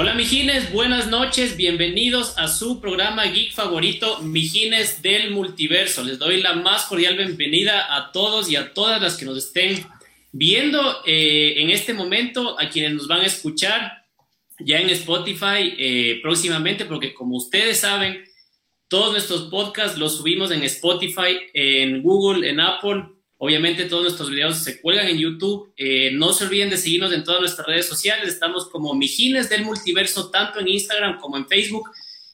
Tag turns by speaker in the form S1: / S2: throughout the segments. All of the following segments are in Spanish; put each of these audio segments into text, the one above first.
S1: Hola Mijines, buenas noches, bienvenidos a su programa geek favorito, Mijines del Multiverso. Les doy la más cordial bienvenida a todos y a todas las que nos estén viendo eh, en este momento, a quienes nos van a escuchar ya en Spotify eh, próximamente, porque como ustedes saben, todos nuestros podcasts los subimos en Spotify, en Google, en Apple Obviamente todos nuestros videos se cuelgan en YouTube. Eh, no se olviden de seguirnos en todas nuestras redes sociales. Estamos como Mijines del Multiverso, tanto en Instagram como en Facebook.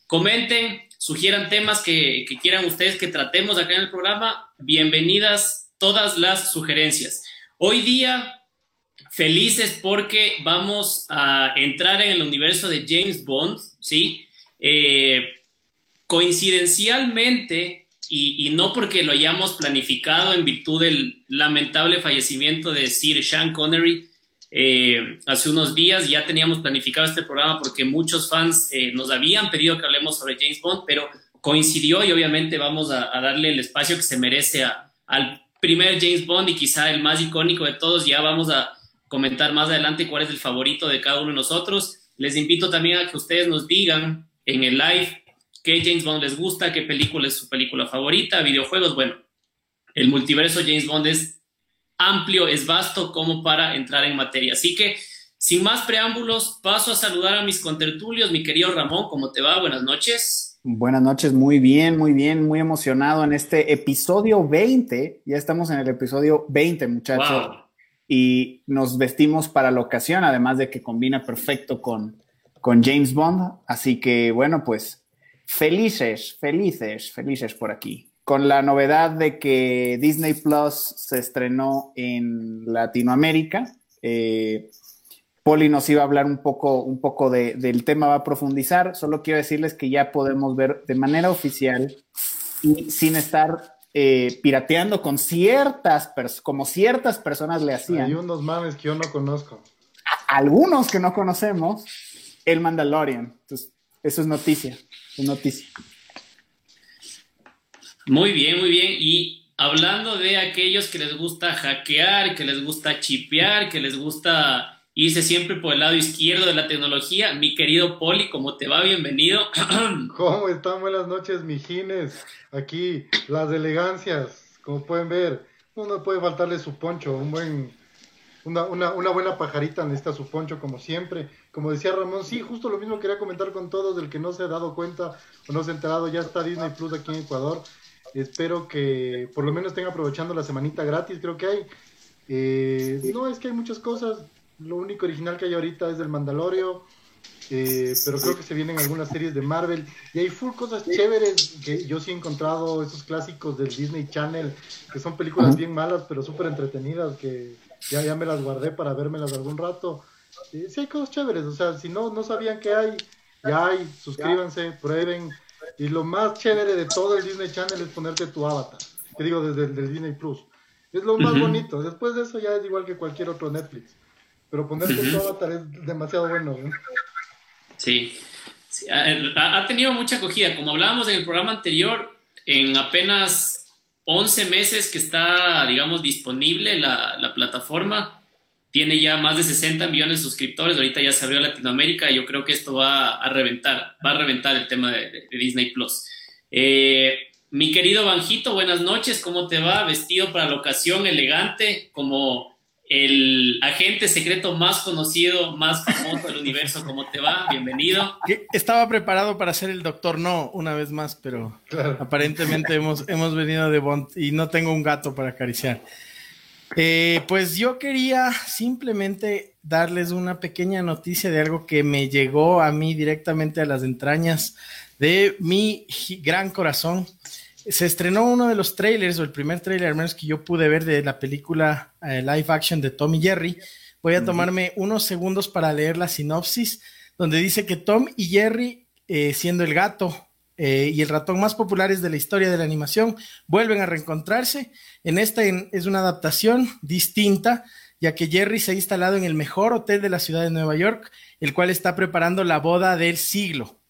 S1: Comenten, sugieran temas que, quieran ustedes que tratemos acá en el programa. Bienvenidas todas las sugerencias. Hoy día, felices porque vamos a entrar en el universo de James Bond, ¿sí? Eh, coincidencialmente, y, no porque lo hayamos planificado en virtud del lamentable fallecimiento de Sir Sean Connery eh, hace unos días. Ya teníamos planificado este programa porque muchos fans eh, nos habían pedido que hablemos sobre James Bond, pero coincidió y obviamente vamos a, darle el espacio que se merece al primer James Bond y quizá el más icónico de todos. Ya vamos a comentar más adelante cuál es el favorito de cada uno de nosotros. Les invito también a que ustedes nos digan en el live qué James Bond les gusta, qué película es su película favorita, videojuegos. Bueno, el multiverso James Bond es amplio, es vasto como para entrar en materia. Así que, sin más preámbulos, paso a saludar a mis contertulios. Mi querido Ramón, ¿cómo te va? Buenas noches.
S2: Buenas noches, muy bien, muy bien, muy emocionado en este episodio 20. Ya estamos en el episodio 20, muchachos. Y nos vestimos para la ocasión, además de que combina perfecto con, con James Bond. Así que, bueno, pues Felices, felices, felices por aquí. Con la novedad de que Disney Plus se estrenó en Latinoamérica. Eh, Poli nos iba a hablar un poco, un poco del tema, va a profundizar. Solo quiero decirles que ya podemos ver de manera oficial y sin estar eh, pirateando con ciertas, como ciertas personas le hacían.
S3: Hay unos mames que yo no conozco.
S2: algunos que no conocemos, el Mandalorian. Entonces, eso es noticia noticia.
S1: Muy bien, muy bien. Y hablando de aquellos que les gusta hackear, que les gusta chipear, que les gusta irse siempre por el lado izquierdo de la tecnología, mi querido Poli, ¿cómo te va? Bienvenido.
S3: ¿Cómo están? Buenas noches, mijines. Aquí, las elegancias, como pueden ver. No puede faltarle su poncho, un buen una, una, una, buena pajarita necesita su poncho como siempre. Como decía Ramón, sí, justo lo mismo quería comentar con todos, del que no se ha dado cuenta o no se ha enterado, ya está Disney Plus aquí en Ecuador. Espero que por lo menos estén aprovechando la semanita gratis, creo que hay. Eh, no, es que hay muchas cosas. Lo único original que hay ahorita es del Mandalorio. Eh, pero creo que se vienen algunas series de Marvel y hay full cosas chéveres que yo sí he encontrado esos clásicos del Disney Channel que son películas bien malas pero súper entretenidas que ya, ya me las guardé para vérmelas algún rato. Sí hay cosas chéveres, o sea, si no, no sabían que hay, ya hay, suscríbanse, prueben. Y lo más chévere de todo el Disney Channel es ponerte tu avatar, que digo desde el Disney Plus. Es lo más bonito, después de eso ya es igual que cualquier otro Netflix. Pero ponerte tu avatar es demasiado bueno. ¿eh?
S1: Sí. ha, tenido mucha acogida. Como hablábamos en el programa anterior, en apenas 11 meses que está, digamos, disponible la, la, plataforma. Tiene ya más de 60 millones de suscriptores. Ahorita ya se abrió Latinoamérica y yo creo que esto va a reventar, va a reventar el tema de, Disney Plus. Eh, mi querido Banjito, buenas noches. ¿Cómo te va? Vestido para la ocasión, elegante, como el agente secreto más conocido, más famoso del universo. ¿Cómo te va? Bienvenido.
S4: Estaba preparado para ser el doctor No una vez más, pero aparentemente hemos, hemos venido de Bond y no tengo un gato para acariciar. Eh, pues yo quería simplemente darles una pequeña noticia de algo que me llegó a mí directamente a las entrañas de mi gran corazón se estrenó uno de los trailers, o el primer trailer al menos que yo pude ver de la película eh, live action de Tom y Jerry. Voy a tomarme unos segundos para leer la sinopsis, donde dice que Tom y Jerry, eh, siendo el gato eh, y el ratón más populares de la historia de la animación, vuelven a reencontrarse. En esta es una adaptación distinta, ya que Jerry se ha instalado en el mejor hotel de la ciudad de Nueva York, el cual está preparando la boda del siglo.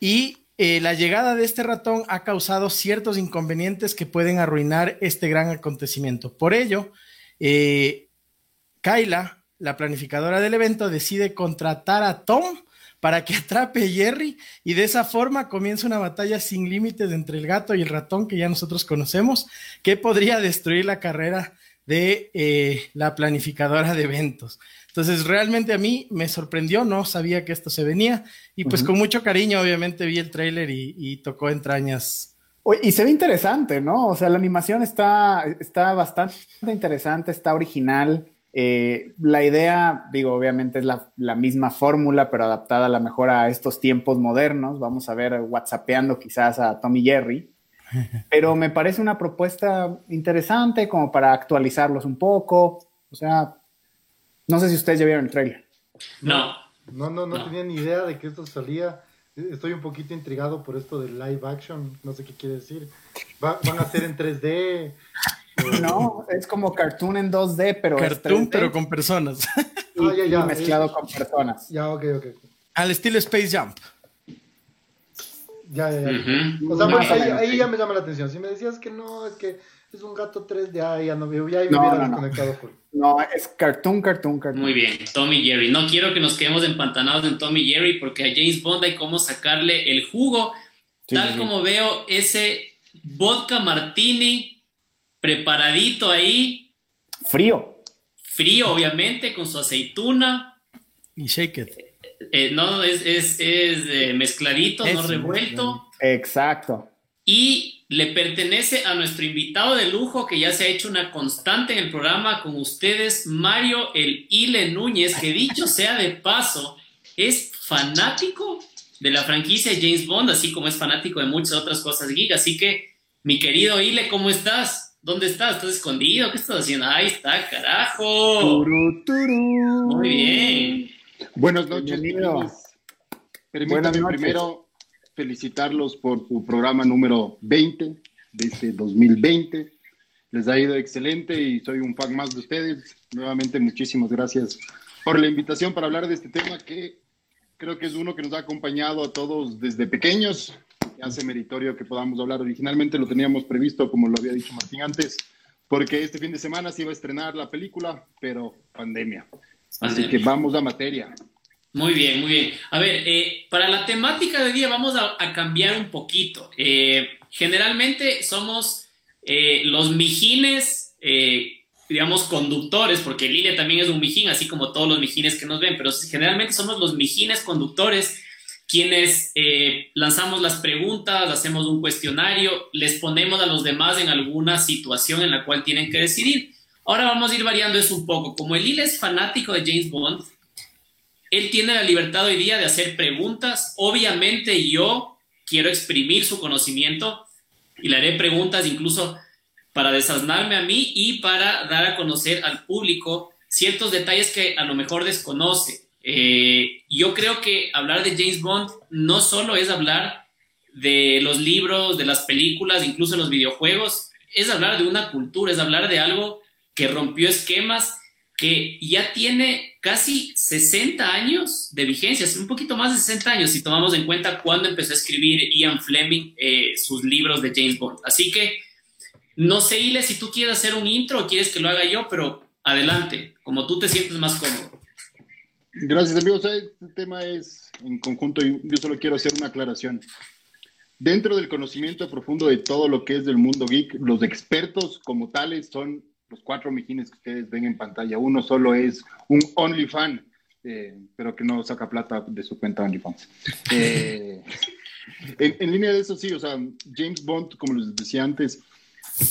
S4: Y eh, la llegada de este ratón ha causado ciertos inconvenientes que pueden arruinar este gran acontecimiento. Por ello, eh, Kyla, la planificadora del evento, decide contratar a Tom para que atrape a Jerry y de esa forma comienza una batalla sin límites entre el gato y el ratón que ya nosotros conocemos, que podría destruir la carrera de eh, la planificadora de eventos. Entonces, realmente a mí me sorprendió, no sabía que esto se venía y pues con mucho cariño obviamente vi el tráiler y, tocó entrañas.
S2: Y se ve interesante, ¿no? O sea, la animación está, está bastante interesante, está original. Eh, la idea, digo, obviamente es la, la misma fórmula, pero adaptada a la mejor a estos tiempos modernos. Vamos a ver WhatsAppeando quizás a Tommy Jerry. Pero me parece una propuesta interesante como para actualizarlos un poco. O sea, no sé si ustedes ya vieron el trailer.
S1: No.
S3: No, no, no, tenía ni idea de que esto salía. Estoy un poquito intrigado por esto de live action. No sé qué quiere decir. ¿Van a ser en 3D?
S2: No, es como cartoon en 2D, pero.
S4: Cartoon, pero con personas.
S2: Y, ah, ya, ya. mezclado con personas.
S3: Ya, ok, ok.
S4: Al estilo Space Jump.
S3: Ya, ya, ya. O sea, ahí, ya me llama la atención. Si me decías que no, es que es un gato 3D, ah, ya no veo, ya me hubiera desconectado.
S2: No, es cartoon, cartoon, cartoon.
S1: Muy bien, Tommy Jerry. No quiero que nos quedemos empantanados en Tommy Jerry porque a James Bond hay como sacarle el jugo. tal como veo ese vodka martini preparadito ahí.
S2: Frío.
S1: Frío, obviamente, con su aceituna.
S4: Y shake it.
S1: Eh, no, es, es, eh, mezcladito, no revuelto.
S2: Exacto.
S1: Y le pertenece a nuestro invitado de lujo que ya se ha hecho una constante en el programa con ustedes, Mario El Ile Núñez, que dicho sea de paso, es fanático de la franquicia James Bond, así como es fanático de muchas otras cosas geek. Así que, mi querido Ile, ¿cómo estás? ¿Dónde estás? ¿Estás escondido? ¿Qué estás haciendo? Ahí está, carajo. Muy bien.
S5: Buenas noches, Permítanme primero felicitarlos por su programa número 20 de este 2020. Les ha ido excelente y soy un fan más de ustedes. Nuevamente, muchísimas gracias por la invitación para hablar de este tema que creo que es uno que nos ha acompañado a todos desde pequeños. Hace meritorio que podamos hablar. Originalmente lo teníamos previsto, como lo había dicho Martín antes, porque este fin de semana se iba a estrenar la película, pero pandemia. Así que vamos a materia.
S1: Muy bien, muy bien. A ver, eh, para la temática de día vamos a, cambiar un poquito. Eh, generalmente somos eh, los mijines, digamos, conductores, porque Lilia también es un mijín, así como todos los mijines que nos ven, pero generalmente somos los mijines conductores quienes lanzamos las preguntas, hacemos un cuestionario, les ponemos a los demás en alguna situación en la cual tienen que decidir. Ahora vamos a ir variando eso un poco. Como el es fanático de James Bond, él tiene la libertad hoy día de hacer preguntas. Obviamente yo quiero exprimir su conocimiento y le haré preguntas incluso para desasnarme a mí y para dar a conocer al público ciertos detalles que a lo mejor desconoce. Eh, yo creo que hablar de James Bond no solo es hablar de los libros, de las películas, incluso los videojuegos, es hablar de una cultura, es hablar de algo que rompió esquemas, que ya tiene casi 60 años de vigencia, un poquito más de 60 años si tomamos en cuenta cuándo empezó a escribir Ian Fleming eh, sus libros de James Bond. Así que no sé, Ile, si tú quieres hacer un intro o quieres que lo haga yo, pero adelante, como tú te sientes más cómodo.
S5: Gracias, amigos. Este tema es en conjunto y yo solo quiero hacer una aclaración. Dentro del conocimiento profundo de todo lo que es del mundo geek, los expertos como tales son los cuatro mijines que ustedes ven en pantalla. Uno solo es un OnlyFan, eh, pero que no saca plata de su cuenta OnlyFans. Eh, en, línea de eso, sí, o sea, James Bond, como les decía antes,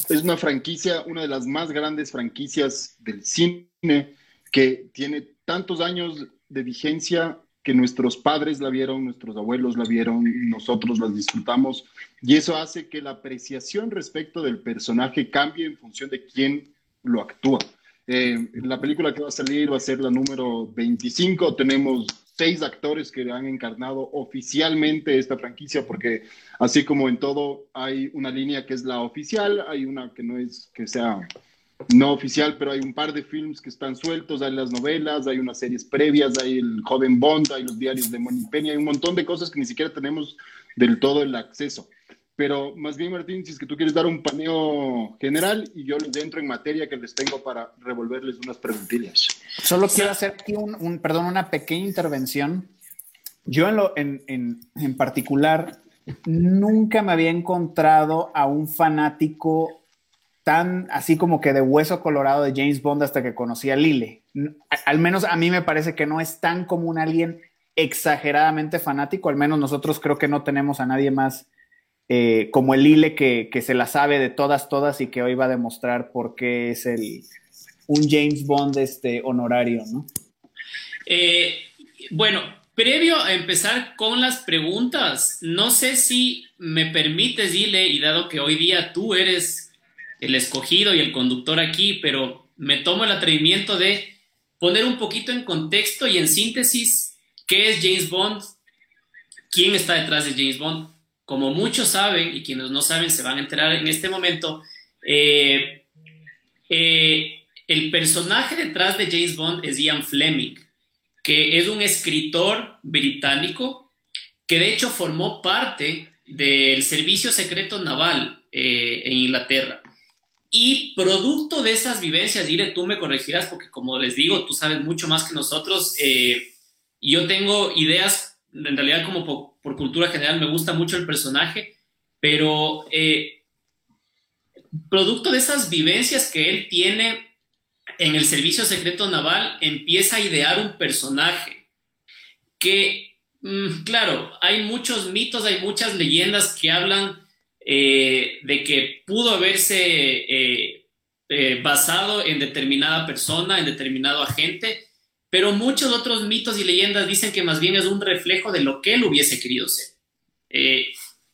S5: es una franquicia, una de las más grandes franquicias del cine, que tiene tantos años de vigencia que nuestros padres la vieron, nuestros abuelos la vieron, nosotros las disfrutamos, y eso hace que la apreciación respecto del personaje cambie en función de quién lo actúa. Eh, la película que va a salir va a ser la número 25. Tenemos seis actores que han encarnado oficialmente esta franquicia, porque así como en todo hay una línea que es la oficial, hay una que no es que sea no oficial, pero hay un par de films que están sueltos, hay las novelas, hay unas series previas, hay el joven Bond, hay los diarios de Moni Penny, hay un montón de cosas que ni siquiera tenemos del todo el acceso. Pero más bien, Martín, si es que tú quieres dar un paneo general y yo les entro en materia que les tengo para revolverles unas preguntillas.
S2: Solo quiero hacer aquí un, perdón, una pequeña intervención, Yo en, lo, en, en, en particular nunca me había encontrado a un fanático tan así como que de hueso colorado de James Bond hasta que conocí a Lille. Al menos a mí me parece que no es tan común alguien exageradamente fanático, al menos nosotros creo que no tenemos a nadie más eh, como el Lille que, que, se la sabe de todas, todas y que hoy va a demostrar por qué es el, un James Bond este, honorario, ¿no?
S1: Eh, bueno, previo a empezar con las preguntas, no sé si me permites, Dile, y dado que hoy día tú eres el escogido y el conductor aquí, pero me tomo el atrevimiento de poner un poquito en contexto y en síntesis qué es James Bond, quién está detrás de James Bond. Como muchos saben, y quienes no saben se van a enterar en este momento, eh, eh, el personaje detrás de James Bond es Ian Fleming, que es un escritor británico que de hecho formó parte del servicio secreto naval eh, en Inglaterra. Y producto de esas vivencias, Dire, tú me corregirás porque como les digo, tú sabes mucho más que nosotros. Eh, yo tengo ideas, en realidad como por, cultura general me gusta mucho el personaje, pero eh, producto de esas vivencias que él tiene en el servicio secreto naval, empieza a idear un personaje que, mm, claro, hay muchos mitos, hay muchas leyendas que hablan eh, de que pudo haberse eh, eh, basado en determinada persona, en determinado agente, pero muchos otros mitos y leyendas dicen que más bien es un reflejo de lo que él hubiese querido ser.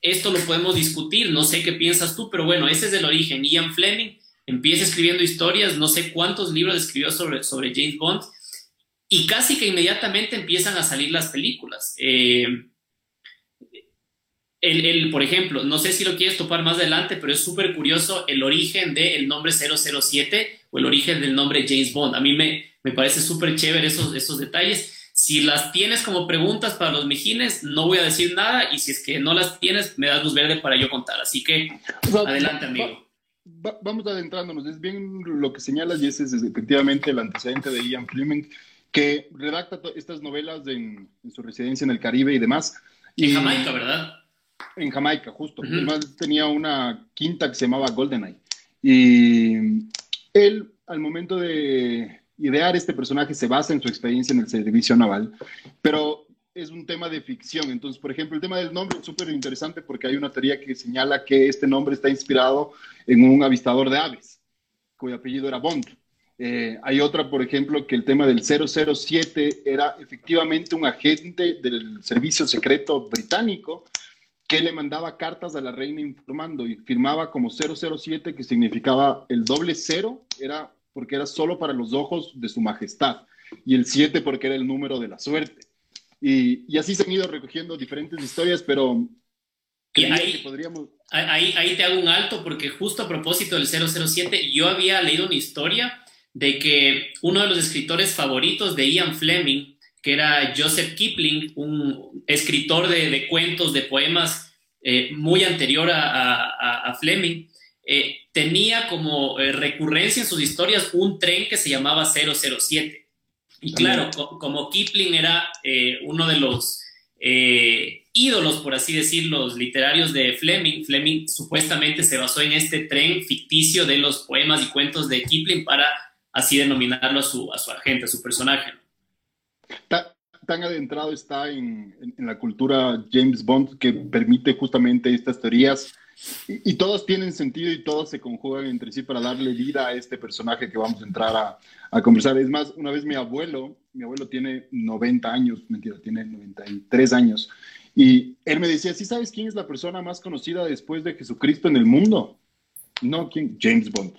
S1: esto lo podemos discutir, no sé qué piensas tú, pero bueno, ese es el origen. Ian Fleming empieza escribiendo historias, no sé cuántos libros escribió sobre, sobre James Bond, y casi que inmediatamente empiezan a salir las películas. El, por ejemplo, no sé si lo quieres topar más adelante, pero es súper curioso el origen del nombre 007 o el origen del nombre James Bond. A mí me, me parece súper chévere esos, esos detalles. Si las tienes como preguntas para los mijines, no voy a decir nada y si es que no las tienes, me das luz verde para yo contar. Así que adelante, amigo.
S5: vamos adentrándonos. Es bien lo que señalas y ese es efectivamente el antecedente de Ian Fleming, que redacta estas novelas en, su residencia en el Caribe y demás.
S1: En Jamaica, ¿verdad?
S5: En Jamaica, justo. Además tenía una quinta que se llamaba GoldenEye. Y él, al momento de idear este personaje, se basa en su experiencia en el servicio naval, pero es un tema de ficción. Entonces, por ejemplo, el tema del nombre es súper interesante porque hay una teoría que señala que este nombre está inspirado en un avistador de aves, cuyo apellido era Bond. Eh, hay otra, por ejemplo, que el tema del 007 era efectivamente un agente del servicio secreto británico que le mandaba cartas a la reina informando y firmaba como 007, que significaba el doble cero, era porque era solo para los ojos de su majestad, y el 7 porque era el número de la suerte. Y, y así se han ido recogiendo diferentes historias, pero
S1: y ahí, podríamos... ahí, ahí te hago un alto porque justo a propósito del 007, yo había leído una historia de que uno de los escritores favoritos de Ian Fleming, que era Joseph Kipling, un escritor de, cuentos, de poemas eh, muy anterior a, Fleming, eh, tenía como eh, recurrencia en sus historias un tren que se llamaba 007. Y claro, como Kipling era uno de los ídolos, por así decirlo, literarios de Fleming, Fleming supuestamente se basó en este tren ficticio de los poemas y cuentos de Kipling para así denominarlo a su, a su agente, a su personaje
S5: tan adentrado está en, la cultura James Bond que permite justamente estas teorías y, todas tienen sentido y todas se conjugan entre sí para darle vida a este personaje que vamos a entrar a, a, conversar. Es más, una vez mi abuelo, mi abuelo tiene 90 años, mentira, tiene 93 años, y él me decía, ¿sí sabes quién es la persona más conocida después de Jesucristo en el mundo? No, ¿quién? James Bond.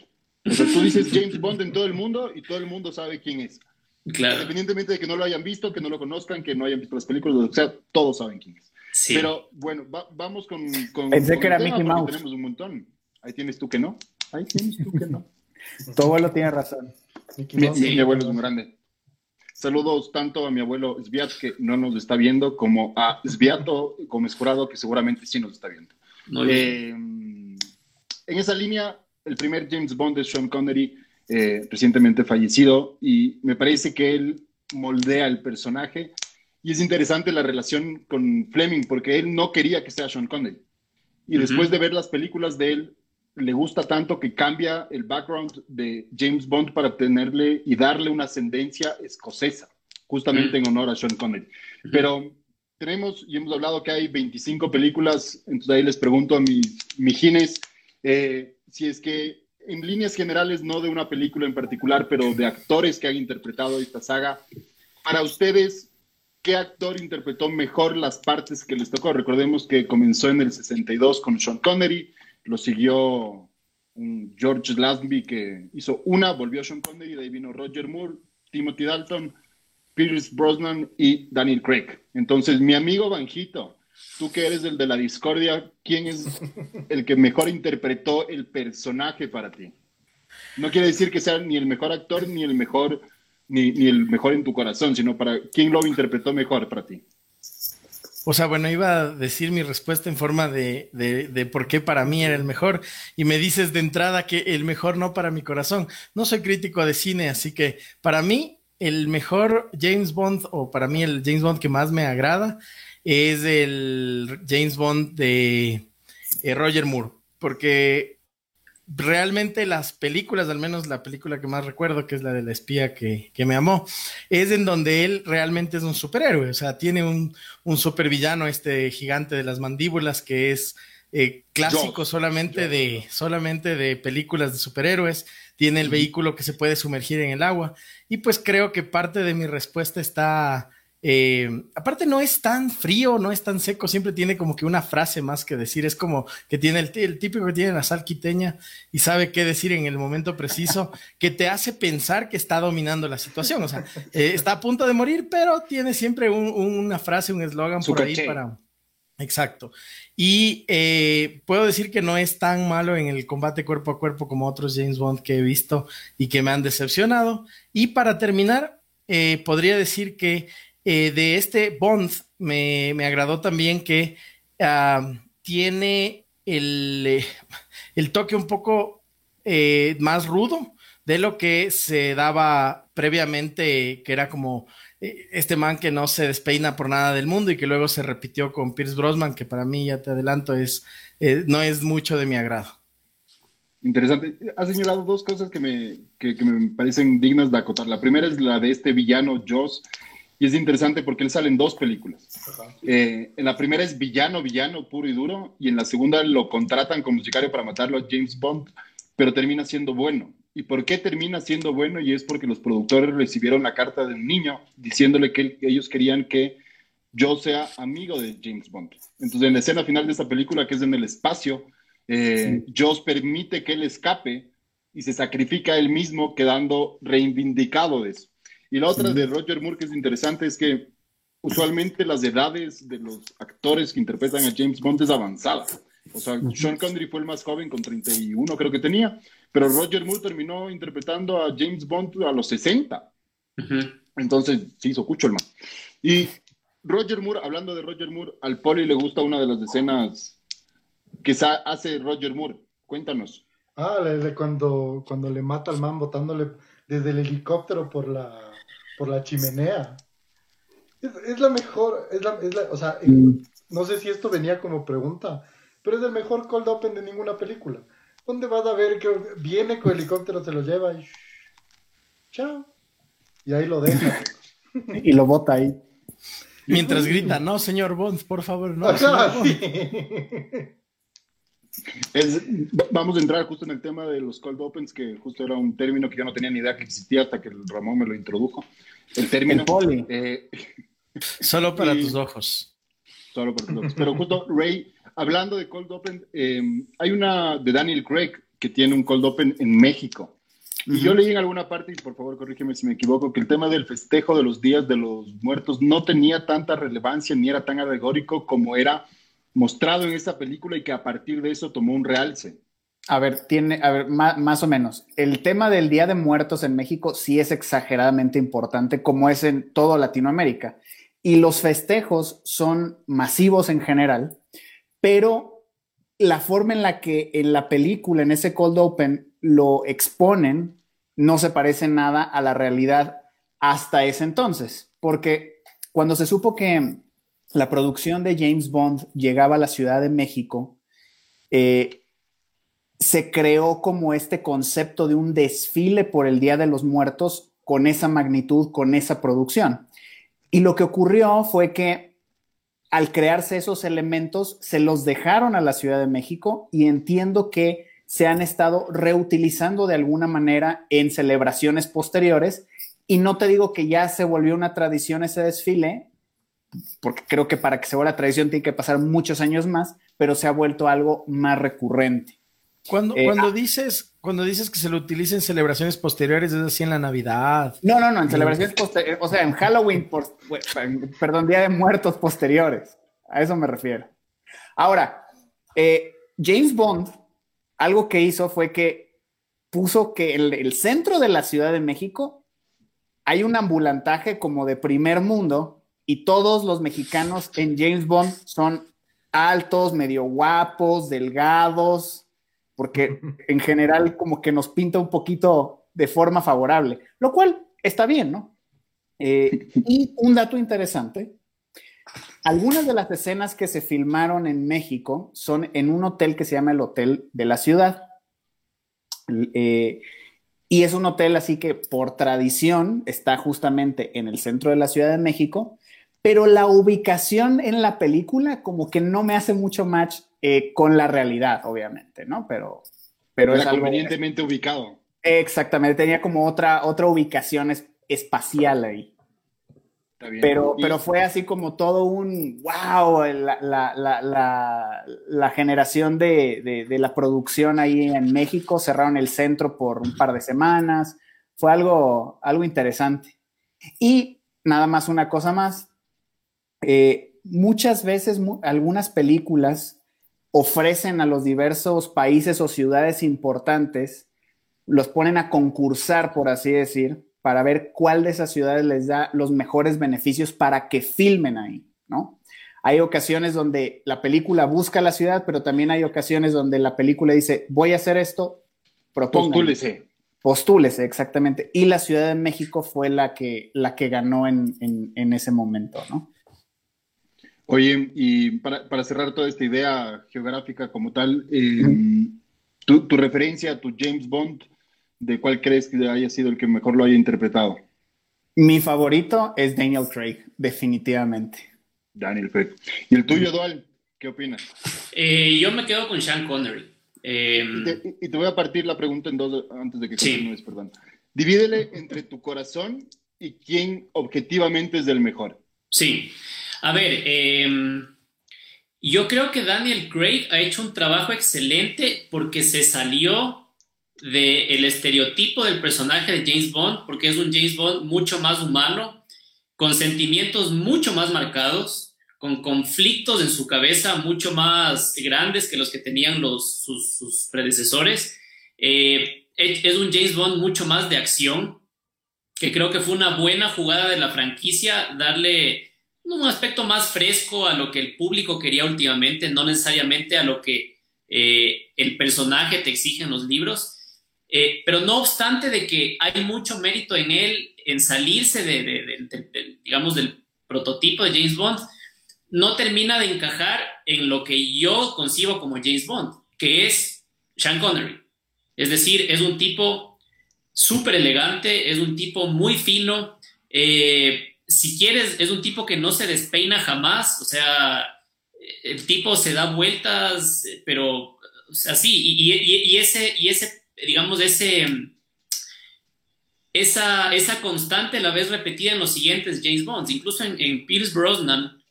S5: O sea, tú dices James Bond en todo el mundo y todo el mundo sabe quién es. Independientemente de que no lo hayan visto, que no lo conozcan, que no hayan visto las películas, o sea, todos saben quién es. Pero bueno, vamos con, con.
S2: Pensé que era Mickey Mouse.
S5: Tenemos un montón. Ahí tienes tú que no. Ahí tienes tú que no.
S2: tu abuelo tiene razón.
S5: Mi, abuelo es un grande. Saludos tanto a mi abuelo Sviat, que no nos está viendo, como a Sviato Gómez Jurado, que seguramente sí nos está viendo. Eh, en esa línea, el primer James Bond de Sean Connery eh, recientemente fallecido, y me parece que él moldea el personaje Y es interesante la relación con Fleming, porque él no quería que sea Sean Connery. Y después de ver las películas de él, le gusta tanto que cambia el background de James Bond para tenerle y darle una ascendencia escocesa, justamente en honor a Sean Connery. Pero tenemos, y hemos hablado que hay 25 películas, entonces ahí les pregunto a mis mijines eh, si es que en líneas generales, no de una película en particular, pero de actores que han interpretado esta saga, para ustedes, ¿qué actor interpretó mejor las partes que les tocó? Recordemos que comenzó en el 62 con Sean Connery, lo siguió George Lazenby que hizo una, volvió Sean Connery, de ahí vino Roger Moore, Timothy Dalton, Pierce Brosnan y Daniel Craig. Entonces, mi amigo Banjito, tú que eres el de la discordia, ¿quién es el que mejor interpretó el personaje para ti? No quiere decir que sea ni el mejor actor ni el mejor ni, ni el mejor en tu corazón, sino para quién lo interpretó mejor para ti.
S4: O sea, bueno, iba a decir mi respuesta en forma de, de, de, por qué para mí era el mejor. Y me dices de entrada que el mejor no para mi corazón. No soy crítico de cine, así que para mí el mejor James Bond, o para mí el James Bond que más me agrada, es el James Bond de eh, Roger Moore. Porque realmente las películas, al menos la película que más recuerdo, que es la de la espía que, me amó, es en donde él realmente es un superhéroe, o sea, tiene un, un supervillano, este gigante de las mandíbulas, que es eh, clásico solamente, De, solamente de películas de superhéroes, tiene el vehículo que se puede sumergir en el agua, y pues creo que parte de mi respuesta está eh, aparte no es tan frío, no es tan seco, siempre tiene como que una frase más que decir, es como que tiene el, típico que tiene la sal quiteña y sabe qué decir en el momento preciso, que te hace pensar que está dominando la situación, o sea, eh, está a punto de morir, pero tiene siempre una frase, un eslogan por ahí para... Exacto. Y eh, puedo decir que no es tan malo en el combate cuerpo a cuerpo como otros James Bond que he visto y que me han decepcionado. Y para terminar, podría decir que eh, de este Bond me, agradó también que ah, tiene el, eh, el, toque un poco eh, más rudo de lo que se daba previamente, que era como este man que no se despeina por nada del mundo y que luego se repitió con Pierce Brosnan, que para mí, ya te adelanto, es, no es mucho de mi agrado.
S5: Interesante. Has señalado dos cosas que me, que me parecen dignas de acotar. La primera es la de este villano Joss, y es interesante porque él sale en dos películas. Eh, en la primera es villano, villano, puro y duro, y en la segunda lo contratan como sicario para matarlo a James Bond, pero termina siendo bueno. ¿Y por qué termina siendo bueno? Y es porque los productores recibieron la carta de un niño diciéndole que ellos querían que yo sea amigo de James Bond. Entonces, en la escena final de esta película, que es en el espacio, eh, Joss permite que él escape y se sacrifica él mismo quedando reivindicado de eso. Y la otra de Roger Moore que es interesante es que usualmente las edades de los actores que interpretan a James Bond es avanzada. O sea, Sean Connery fue el más joven con 31 creo que tenía, pero Roger Moore terminó interpretando a James Bond a los 60. Entonces se hizo cucho el man. Y Roger Moore, hablando de Roger Moore, al Poli le gusta una de las escenas que hace Roger Moore. Cuéntanos.
S3: Ah, cuando, cuando le mata al man botándole desde el helicóptero por la por la chimenea. Es, la mejor, es la, es la, o sea, mm. no sé si esto venía como pregunta, pero es el mejor cold open de ninguna película. ¿Dónde vas a ver que viene con helicóptero, se lo lleva y chao? Y ahí lo deja.
S2: y lo bota ahí.
S4: Mientras grita, no, señor Bonds, por favor, no.
S5: vamos a entrar justo en el tema de los cold opens, que justo era un término que yo no tenía ni idea que existía hasta que Ramón me lo introdujo. El término.
S4: Eh, solo para tus ojos.
S5: Solo para tus ojos. Pero justo, Ray, hablando de cold open, em, hay una de Daniel Craig que tiene un cold open en México. Y yo leí en alguna parte, y por favor corrígeme si me equivoco, que el tema del festejo de los días de los muertos no tenía tanta relevancia ni era tan alegórico como era mostrado en esta película y que a partir de eso tomó un realce.
S2: A ver, tiene, a ver, más, o menos. El tema del Día de Muertos en México sí es exageradamente importante, como es en todo Latinoamérica. Y los festejos son masivos en general, pero la forma en la que en la película, en ese cold open, lo exponen, no se parece nada a la realidad hasta ese entonces, porque cuando se supo que la producción de James Bond llegaba a la Ciudad de México, eh, se creó como este concepto de un desfile por el Día de los Muertos con esa magnitud, con esa producción. Y lo que ocurrió fue que al crearse esos elementos, se los dejaron a la Ciudad de México y entiendo que se han estado reutilizando de alguna manera en celebraciones posteriores. Y no te digo que ya se volvió una tradición ese desfile, porque creo que para que se vuelva tradición tiene que pasar muchos años más, pero se ha vuelto algo más recurrente.
S4: Cuando, eh, cuando, ah. dices, cuando dices que se lo utiliza en celebraciones posteriores, es así en la Navidad.
S2: No, no, no, en celebraciones posteriores, o sea, en Halloween, perdón, Día de Muertos posteriores. A eso me refiero. Ahora, eh, James Bond, algo que hizo fue que puso que el, el centro de la Ciudad de México hay un ambulantaje como de primer mundo y todos los mexicanos en James Bond son altos, medio guapos, delgados, porque en general como que nos pinta un poquito de forma favorable, lo cual está bien, ¿no? Eh, y un dato interesante, algunas de las escenas que se filmaron en México son en un hotel que se llama el Hotel de la Ciudad. Eh, y es un hotel así que por tradición está justamente en el centro de la Ciudad de México, pero la ubicación en la película como que no me hace mucho match eh, con la realidad, obviamente, ¿no? Pero, pero
S5: es convenientemente ubicado.
S2: Exactamente, tenía como otra, otra ubicación espacial ahí. Pero, pero fue así como todo un wow, la, la, generación de, de, la producción ahí en México, cerraron el centro por un par de semanas, fue algo, algo interesante. Y nada más una cosa más, eh, muchas veces algunas películas ofrecen a los diversos países o ciudades importantes, los ponen a concursar, por así decir, para ver cuál de esas ciudades les da los mejores beneficios para que filmen ahí, ¿no? Hay ocasiones donde la película busca la ciudad, pero también hay ocasiones donde la película dice, voy a hacer esto,
S5: Postúlese.
S2: Postúlese, exactamente. Y la Ciudad de México fue la que, la que ganó en, en ese momento, ¿no?
S5: Oye, y para, cerrar toda esta idea geográfica como tal, eh, tu, referencia, tu James Bond, ¿de cuál crees que haya sido el que mejor lo haya interpretado?
S2: Mi favorito es Daniel Craig, definitivamente.
S5: Daniel Craig. ¿Y el tuyo, Dual? ¿Qué opinas?
S1: Eh, yo me quedo con Sean Connery.
S5: Em, y, te, voy a partir la pregunta en dos antes de que continúes, perdón. Divídele entre tu corazón y quién objetivamente es el mejor.
S1: Sí. A ver, em, yo creo que Daniel Craig ha hecho un trabajo excelente porque se salió del estereotipo del personaje de James Bond, porque es un James Bond mucho más humano, con sentimientos mucho más marcados, con conflictos en su cabeza mucho más grandes que los que tenían los, sus, predecesores. Eh, es un James Bond mucho más de acción, que creo que fue una buena jugada de la franquicia darle un aspecto más fresco a lo que el público quería últimamente, no necesariamente a lo que eh, el personaje te exige en los libros. Eh, pero no obstante de que hay mucho mérito en él, en salirse de, digamos, del prototipo de James Bond, no termina de encajar en lo que yo concibo como James Bond, que es Sean Connery. Es decir, es un tipo súper elegante, es un tipo muy fino, eh, si quieres, es un tipo que no se despeina jamás, o sea, el tipo se da vueltas, pero así, y, ese, y ese, digamos, ese, esa, esa constante la ves repetida en los siguientes James Bonds, incluso en, Pierce Brosnan,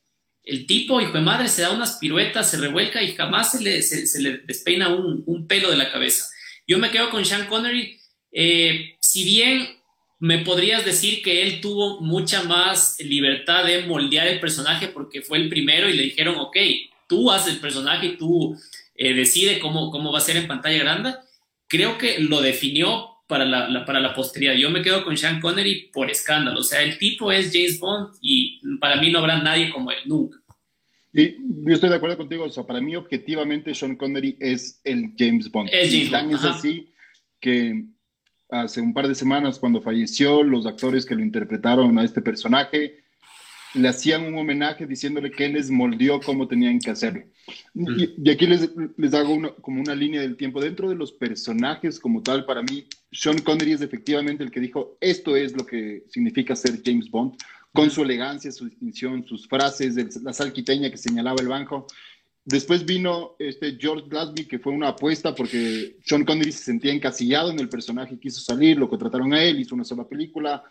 S1: el tipo, hijo de madre, se da unas piruetas, se revuelca y jamás se le, se, le despeina un, pelo de la cabeza. Yo me quedo con Sean Connery, eh, si bien me podrías decir que él tuvo mucha más libertad de moldear el personaje porque fue el primero y le dijeron, ok, tú haces el personaje y tú eh, decides cómo, cómo va a ser en pantalla grande. Creo que lo definió para la, para la posteridad. Yo me quedo con Sean Connery por escándalo. O sea, el tipo es James Bond y para mí no habrá nadie como él, nunca.
S5: Y yo estoy de acuerdo contigo. O sea, para mí, objetivamente, Sean Connery es el James Bond.
S1: Es James Bond.
S5: Es así que hace un par de semanas cuando falleció, los actores que lo interpretaron a este personaje le hacían un homenaje diciéndole que les moldeó cómo tenían que hacerlo. Y, aquí les, les hago como una línea del tiempo. Dentro de los personajes como tal, para mí, Sean Connery es efectivamente el que dijo, esto es lo que significa ser James Bond, con su elegancia, su distinción, sus frases, la salquiteña que señalaba el banco. Después vino este George Glasby, que fue una apuesta porque Sean Connery se sentía encasillado en el personaje, quiso salir, lo contrataron a él, hizo una sola película,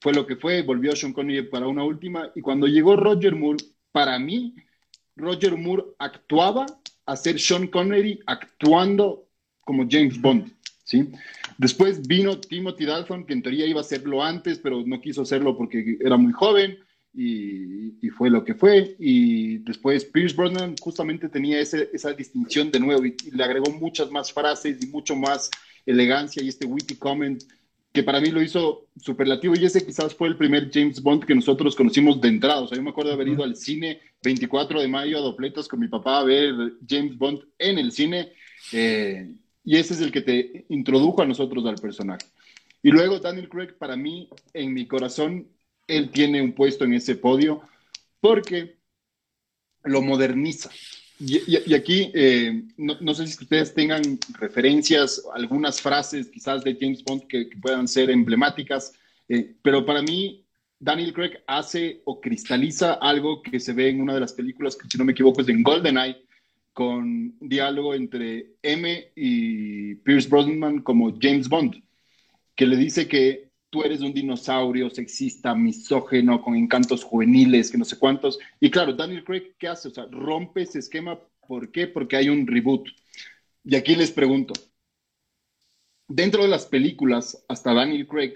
S5: fue lo que fue, volvió Sean Connery para una última, y cuando llegó Roger Moore, para mí, Roger Moore actuaba a ser Sean Connery actuando como James Bond, ¿sí? Después vino Timothy Dalton, que en teoría iba a hacerlo antes, pero no quiso hacerlo porque era muy joven y, fue lo que fue. Y después Pierce Brosnan justamente tenía esa distinción de nuevo y, le agregó muchas más frases y mucho más elegancia y este witty comment que para mí lo hizo superlativo y ese quizás fue el primer James Bond que nosotros conocimos de entrada. O sea, yo me acuerdo de haber ido al cine 24 de mayo a Dopletas con mi papá a ver James Bond en el cine eh, y ese es el que te introdujo a nosotros al personaje. Y luego Daniel Craig, para mí, en mi corazón, él tiene un puesto en ese podio porque lo moderniza. Y, aquí, eh, no, sé si ustedes tengan referencias, algunas frases quizás de James Bond que, puedan ser emblemáticas, eh, pero para mí Daniel Craig hace o cristaliza algo que se ve en una de las películas, que si no me equivoco es en GoldenEye, con diálogo entre M y Pierce Brosnan como James Bond, que le dice que tú eres un dinosaurio sexista, misógeno, con encantos juveniles, que no sé cuántos. Y claro, Daniel Craig, ¿qué hace? O sea, rompe ese esquema. ¿Por qué? Porque hay un reboot. Y aquí les pregunto, dentro de las películas, hasta Daniel Craig,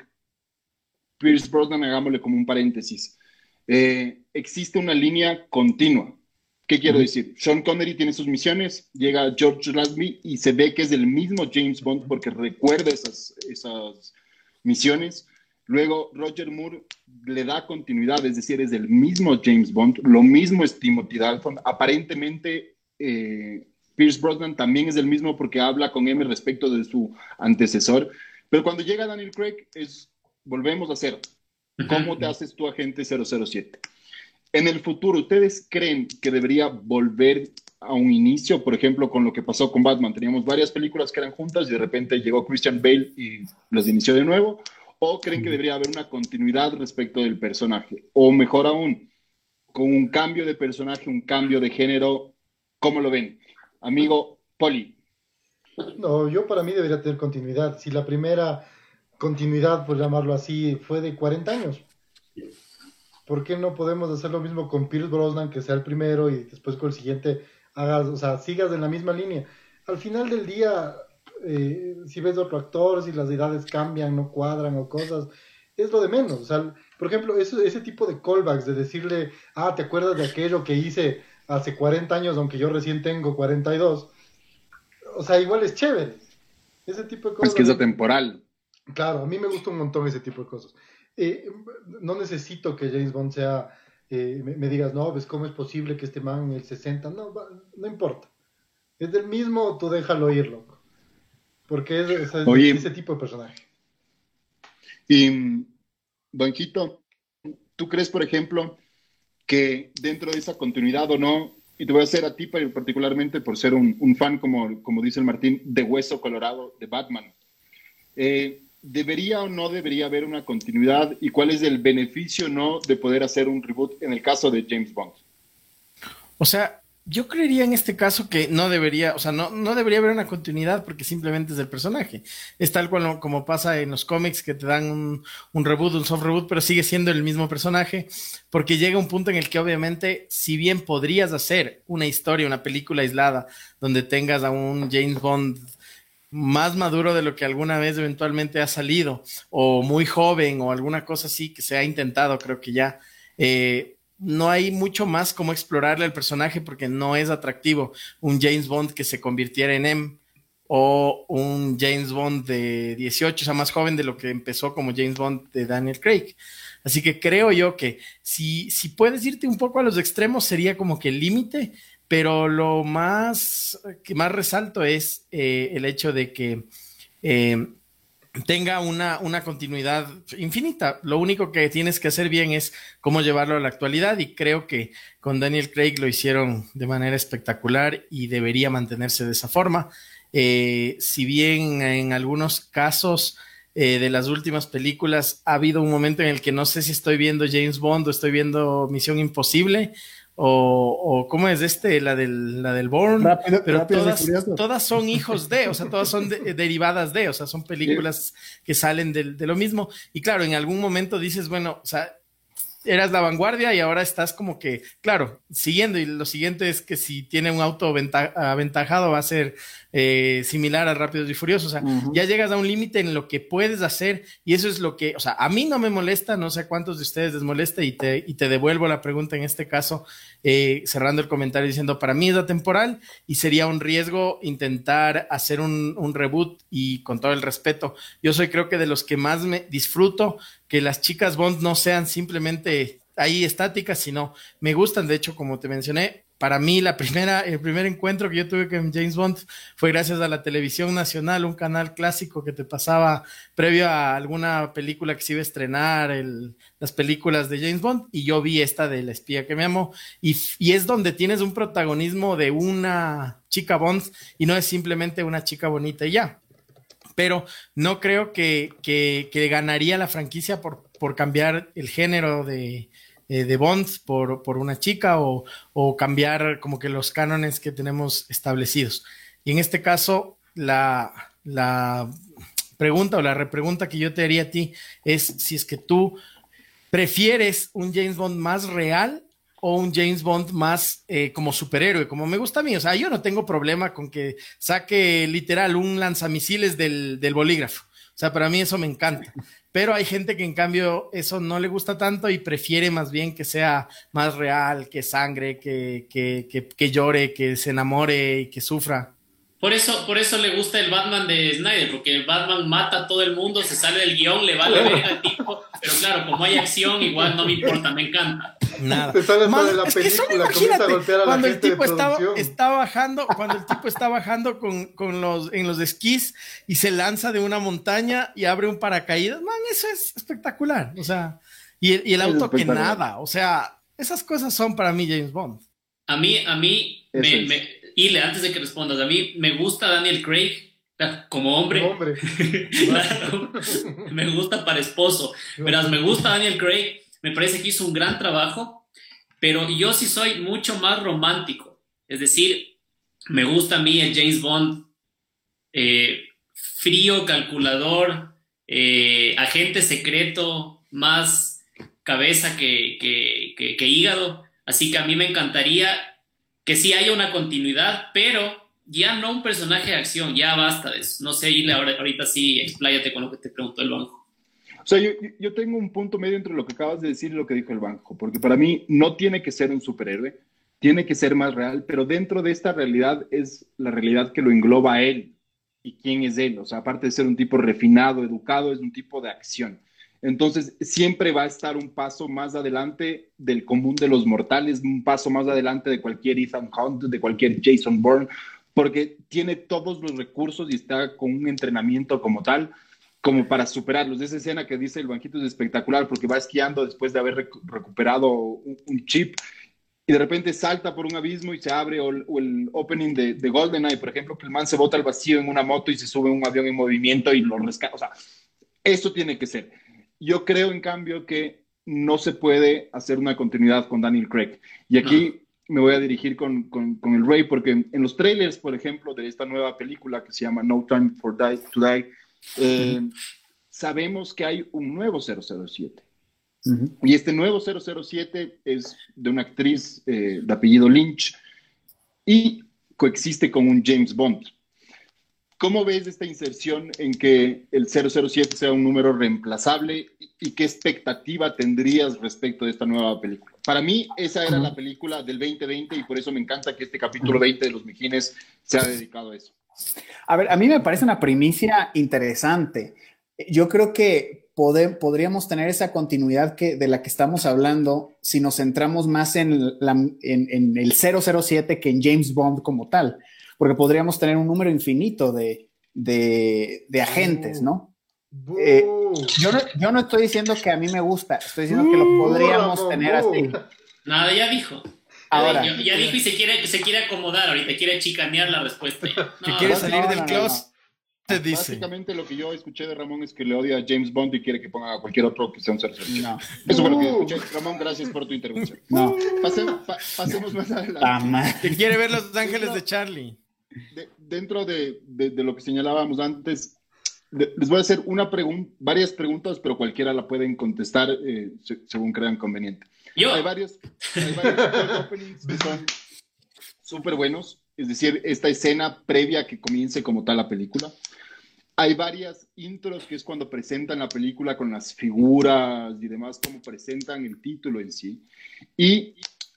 S5: Pierce Brosnan, hagámosle como un paréntesis, eh, existe una línea continua. ¿Qué quiero decir? Sean Connery tiene sus misiones, llega George Lazenby y se ve que es el mismo James Bond porque recuerda esas, esas misiones. Luego Roger Moore le da continuidad, es decir, es el mismo James Bond, lo mismo es Timothy Dalton. Aparentemente, eh, Pierce Brosnan también es el mismo porque habla con M respecto de su antecesor. Pero cuando llega Daniel Craig, es, volvemos a hacer, ¿cómo te haces tu agente 007? En el futuro, ¿ustedes creen que debería volver a un inicio, por ejemplo, con lo que pasó con Batman. Teníamos varias películas que eran juntas y de repente llegó Christian Bale y las inició de nuevo. ¿O creen que debería haber una continuidad respecto del personaje? O mejor aún, con un cambio de personaje, un cambio de género, ¿cómo lo ven? Amigo Poli.
S3: No, yo para mí debería tener continuidad. Si la primera continuidad, por llamarlo así, fue de 40 años, ¿por qué no podemos hacer lo mismo con Pierce Brosnan, que sea el primero y después con el siguiente hagas, o sea, sigas en la misma línea. Al final del día, eh, si ves otro actor, si las edades cambian, no cuadran o cosas, es lo de menos. O sea, por ejemplo, ese, ese tipo de callbacks, de decirle, ah, ¿te acuerdas de aquello que hice hace 40 años, aunque yo recién tengo 42? O sea, igual es chévere. Ese tipo de cosas.
S5: Es que es atemporal.
S3: Claro, a mí me gusta un montón ese tipo de cosas. Eh, no necesito que James Bond sea eh, me, digas, no, ves cómo es posible que este man en el 60, no, no importa. Es del mismo, tú déjalo ir, loco. Porque es, ese tipo de personaje.
S5: Y, Donquito, ¿tú crees, por ejemplo, que dentro de esa continuidad o no, y te voy a hacer a ti particularmente por ser un, un fan, como, como dice el Martín, de hueso colorado de Batman, eh, ¿debería o no debería haber una continuidad y cuál es el beneficio o no de poder hacer un reboot en el caso de James Bond?
S4: O sea, yo creería en este caso que no debería, o sea, no, no debería haber una continuidad porque simplemente es el personaje. Es tal cual como pasa en los cómics que te dan un, un, reboot, un soft reboot, pero sigue siendo el mismo personaje porque llega un punto en el que obviamente, si bien podrías hacer una historia, una película aislada donde tengas a un James Bond más maduro de lo que alguna vez eventualmente ha salido, o muy joven, o alguna cosa así que se ha intentado, creo que ya. Eh, no hay mucho más como explorarle al personaje porque no es atractivo un James Bond que se convirtiera en M o un James Bond de 18, o sea, más joven de lo que empezó como James Bond de Daniel Craig. Así que creo yo que si, si puedes irte un poco a los extremos sería como que el límite, pero lo más que más resalto es eh, el hecho de que eh, tenga una, una continuidad infinita. Lo único que tienes que hacer bien es cómo llevarlo a la actualidad y creo que con Daniel Craig lo hicieron de manera espectacular y debería mantenerse de esa forma. Eh, si bien en algunos casos de las últimas películas ha habido un momento en el que no sé si estoy viendo James Bond o estoy viendo Misión Imposible, o, cómo es este, la del, la del Born, pero todas, son hijos de, o sea, todas son derivadas de, o sea, son películas que salen de, de, lo mismo. Y claro, en algún momento dices, bueno, o sea, eras la vanguardia y ahora estás como que, claro, siguiendo. Y lo siguiente es que si tiene un auto aventajado va a ser eh, similar a Rápidos y Furiosos. O sea, ya llegas a un límite en lo que puedes hacer y eso es lo que, o sea, a mí no me molesta, no sé cuántos de ustedes les molesta y te, y te devuelvo la pregunta en este caso, eh, cerrando el comentario diciendo, para mí es atemporal y sería un riesgo intentar hacer un, un reboot y con todo el respeto, yo soy creo que de los que más me disfruto que las chicas Bond no sean simplemente ahí estáticas, sino me gustan, de hecho, como te mencioné, para mí la primera, el primer encuentro que yo tuve con James Bond fue gracias a la televisión nacional, un canal clásico que te pasaba previo a alguna película que se iba a estrenar, las películas de James Bond, y yo vi esta de La espía que me amo, y, y es donde tienes un protagonismo de una chica Bond y no es simplemente una chica bonita y ya pero no creo que, que, ganaría la franquicia por, por, cambiar el género de, eh, de Bonds por, por, una chica o, o, cambiar como que los cánones que tenemos establecidos. Y en este caso, la, la pregunta o la repregunta que yo te haría a ti es si es que tú prefieres un James Bond más real o un James Bond más eh, como superhéroe, como me gusta a mí. O sea, yo no tengo problema con que saque literal un lanzamisiles del, del bolígrafo. O sea, para mí eso me encanta. Pero hay gente que en cambio eso no le gusta tanto y prefiere más bien que sea más real, que sangre, que, que, que, que llore, que se enamore y que sufra.
S1: Por eso, por eso le gusta el Batman de Snyder, porque el Batman mata a todo el mundo, se sale del guion, le vale ver al tipo, pero claro, como hay acción, igual no me importa, me encanta.
S4: Nada. Te sale de la película, comienza a golpear a cuando la gente el tipo estaba, está bajando, cuando el tipo está bajando con, con, los, en los esquís y se lanza de una montaña y abre un paracaídas, man, eso es espectacular. O sea, y el, y el auto que nada, o sea, esas cosas son para mí James Bond.
S1: A mí, a mí, me y antes de que respondas, a mí me gusta Daniel Craig como hombre. hombre. me gusta para esposo. Verás, me gusta Daniel Craig. Me parece que hizo un gran trabajo. Pero yo sí soy mucho más romántico. Es decir, me gusta a mí el James Bond eh, frío, calculador, eh, agente secreto, más cabeza que, que hígado. Así que a mí me encantaría que sí haya una continuidad, pero ya no un personaje de acción, ya basta de eso. No sé, Ile, ahorita sí, expláyate con lo que te preguntó el banco.
S5: O sea, yo, yo, tengo un punto medio entre lo que acabas de decir y lo que dijo el banco, porque para mí no tiene que ser un superhéroe, tiene que ser más real, pero dentro de esta realidad es la realidad que lo engloba él y quién es él. O sea, aparte de ser un tipo refinado, educado, es un tipo de acción. Entonces, siempre va a estar un paso más adelante del común de los mortales, un paso más adelante de cualquier Ethan Hunt, de cualquier Jason Bourne, porque tiene todos los recursos y está con un entrenamiento como tal, como para superarlos. Esa escena que dice el banquito es espectacular porque va esquiando después de haber recuperado un, chip y de repente salta por un abismo y se abre, o, el opening de, de, GoldenEye, por ejemplo, que el man se bota al vacío en una moto y se sube a un avión en movimiento y lo rescata. O sea, eso tiene que ser. Yo creo, en cambio, que no se puede hacer una continuidad con Daniel Craig. Y aquí me voy a dirigir con, con, el Rey, porque en, los trailers, por ejemplo, de esta nueva película que se llama No Time for Die, to Die, eh, sabemos que hay un nuevo 007. Y este nuevo 007 es de una actriz eh, de apellido Lynch y coexiste con un James Bond. ¿Cómo ves esta inserción en que el 007 sea un número reemplazable y qué expectativa tendrías respecto de esta nueva película? Para mí, esa era la película del 2020 y por eso me encanta que este capítulo 20 de Los Mijines sea dedicado a eso.
S2: A ver, a mí me parece una primicia interesante. Yo creo que podríamos tener esa continuidad que, de la que estamos hablando si nos centramos más en, en el 007 que en James Bond como tal porque podríamos tener un número infinito de, agentes, ¿no? Eh, yo, no, yo, no, estoy diciendo que a mí me gusta, estoy diciendo que lo podríamos tener así.
S1: Nada, ya dijo. Ahora, ya, dijo y se quiere, se quiere acomodar ahorita, quiere chicanear la respuesta.
S4: que quiere salir del closet. Dice.
S5: Básicamente lo que yo escuché de Ramón es que le odia a James Bond y quiere que ponga a cualquier otro que sea un ser no. Eso fue lo que escuché. Ramón, gracias por tu intervención. No. pasemos más
S4: adelante. Que quiere ver Los Ángeles de Charlie.
S5: Dentro de, de, lo que señalábamos antes, les voy a hacer una varias preguntas, pero cualquiera la pueden contestar eh, según crean conveniente. Hay varios, hay varios openings que son súper buenos, es decir, esta escena previa que comience como tal la película. Hay varias intros que es cuando presentan la película con las figuras y demás, como presentan el título en sí. Y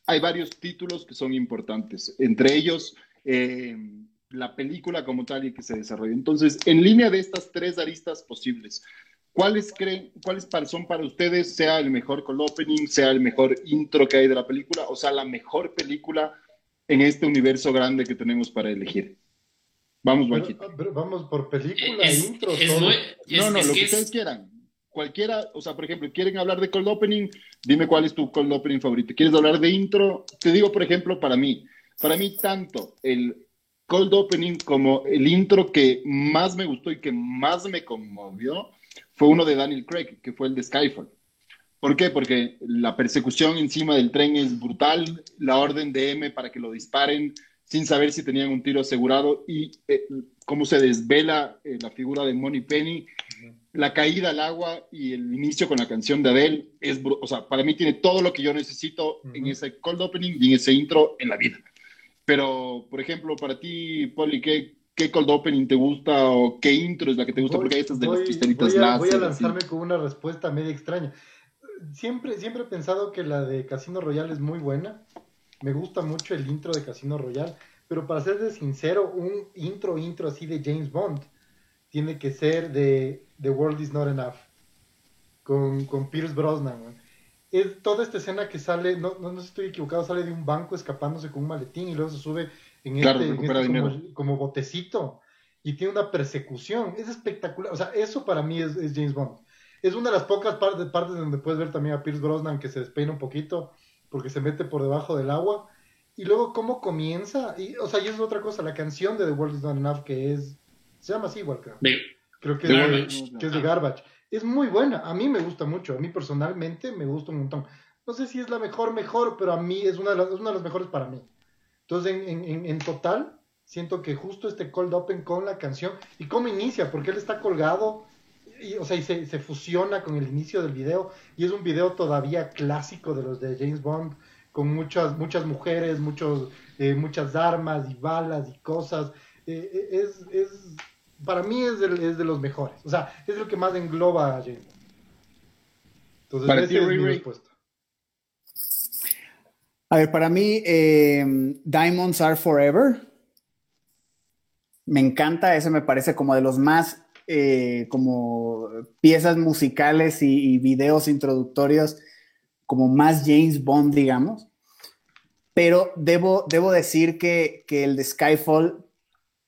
S5: hay varios títulos que son importantes, entre ellos eh, la película como tal y que se desarrolla. Entonces, en línea de estas tres aristas posibles, ¿cuáles creen, cuáles son para ustedes, sea el mejor cold opening, sea el mejor intro que hay de la película, o sea, la mejor película en este universo grande que tenemos para elegir? Vamos, Juanquito.
S3: Vamos por película, intro,
S5: no, no, lo que ustedes quieran. Cualquiera, o sea, por ejemplo, quieren hablar de cold opening, dime cuál es tu cold opening favorito. ¿Quieres hablar de intro? Te digo, por ejemplo, para mí, para mí tanto el cold opening como el intro que más me gustó y que más me conmovió fue uno de Daniel Craig, que fue el de Skyfall. ¿Por qué? Porque la persecución encima del tren es brutal, la orden de M para que lo disparen sin saber si tenían un tiro asegurado y eh, cómo se desvela eh, la figura de Money Penny, la caída al agua y el inicio con la canción de Adele, es, o sea, para mí tiene todo lo que yo necesito en ese cold opening y en ese intro en la vida. Pero, por ejemplo, para ti, Poli, ¿qué, qué cold opening te gusta o qué intro es la que te gusta? Porque hay estas de las pistolitas
S3: voy a, voy a lanzarme con una respuesta media extraña. Siempre, siempre he pensado que la de Casino Royale es muy buena. Me gusta mucho el intro de Casino Royale. Pero para ser sincero, un intro, intro así de James Bond tiene que ser de The World Is Not Enough. Con, con Pierce Brosnan es toda esta escena que sale, no, no, no estoy equivocado, sale de un banco escapándose con un maletín y luego se sube en este, este como, botecito y tiene una persecución. Es espectacular. O sea, eso para mí es, James Bond. Es una de las pocas partes, partes donde puedes ver también a Pierce Brosnan que se despeina un poquito porque se mete por debajo del agua. Y luego cómo comienza. Y, o sea, y es otra cosa, la canción de The World Is Not Enough que es... Se llama así igual, creo. creo que, es, que es de Garbage es muy buena. A mí me gusta mucho. A mí personalmente me gusta un montón. No sé si es la mejor, mejor, pero a mí es una de las, una de las mejores para mí. Entonces, en, en, en, total, siento que justo este cold open con la canción y cómo inicia, porque él está colgado, y, o sea, y se, se, fusiona con el inicio del video, y es un video todavía clásico de los de James Bond, con muchas, muchas mujeres, muchos, eh, muchas armas y balas y cosas. Eh, eh, es, es para mí es de, es de los mejores. O sea, es lo que más engloba a James Entonces, para esa es mi respuesta.
S2: A ver, para mí, eh, Diamonds Are Forever. Me encanta, ese me parece como de los más eh, como piezas musicales y, videos introductorios, como más James Bond, digamos. Pero debo, debo decir que, que el de Skyfall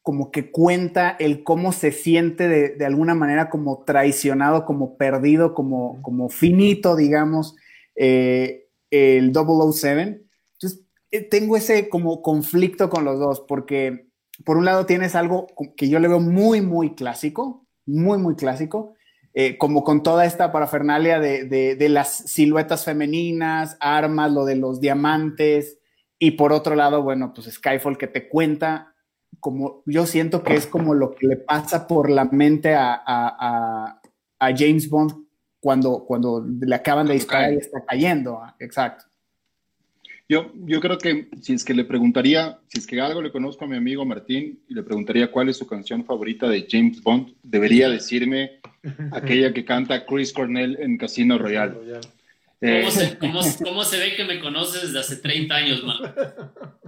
S2: como que cuenta el cómo se siente de, alguna manera como traicionado, como perdido, como, como finito, digamos, eh, el 007. Entonces, eh, tengo ese como conflicto con los dos, porque por un lado tienes algo que yo le veo muy, muy clásico, muy, muy clásico, eh, como con toda esta parafernalia de, de, las siluetas femeninas, armas, lo de los diamantes, y por otro lado, bueno, pues Skyfall que te cuenta como yo siento que es como lo que le pasa por la mente a, James Bond cuando, cuando le acaban de disparar y está cayendo. Exacto.
S5: Yo, yo creo que si es que le preguntaría, si es que algo le conozco a mi amigo Martín y le preguntaría cuál es su canción favorita de James Bond, debería decirme aquella que canta Chris Cornell en Casino Royale.
S1: Eh, ¿Cómo, se, ve que me conoces desde hace 30 años, man?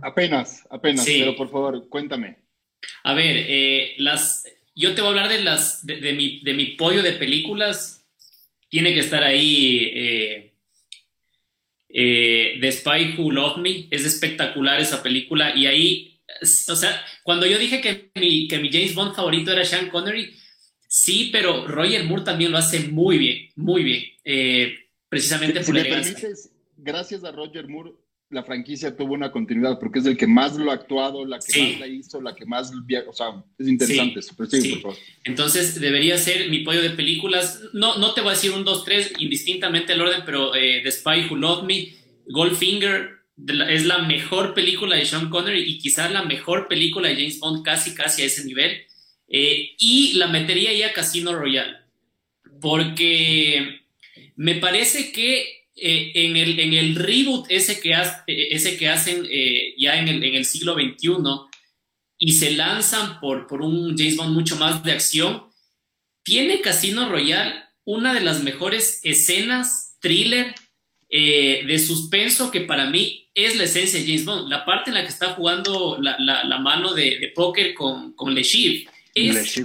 S5: Apenas, apenas, pero por favor, cuéntame.
S1: A ver, eh, las, yo te voy a hablar de, las, de, mi, de mi pollo de películas. Tiene que estar ahí eh, The Spy Who Loved Me. Es espectacular esa película. Y ahí, o sea, cuando yo dije que mi, que mi James Bond favorito era Sean Connery, Sí, pero Roger Moore también lo hace muy bien, muy bien. Precisamente por
S5: si permites, gracias a Roger Moore, la franquicia tuvo una continuidad porque es el que más lo ha actuado, la que más la hizo, la que más, o sea, es interesante. Sí.
S1: Entonces debería ser mi pollo de películas. No, no te voy a decir un, dos, tres, indistintamente el orden, pero eh, The Spy Who Loved Me, Goldfinger es la mejor película de Sean Connery y quizás la mejor película de James Bond casi, casi a ese nivel. Eh, y la metería ya Casino Royale, porque me parece que eh, en, el, en el reboot ese que, ese que hacen eh, ya en el, en el, siglo XXI y se lanzan por, por un James Bond mucho más de acción, tiene Casino Royale una de las mejores escenas thriller eh, de suspenso que para mí es la esencia de James Bond. La parte en la que está jugando la, la, mano de, de, póker con, con Le Chiffre es,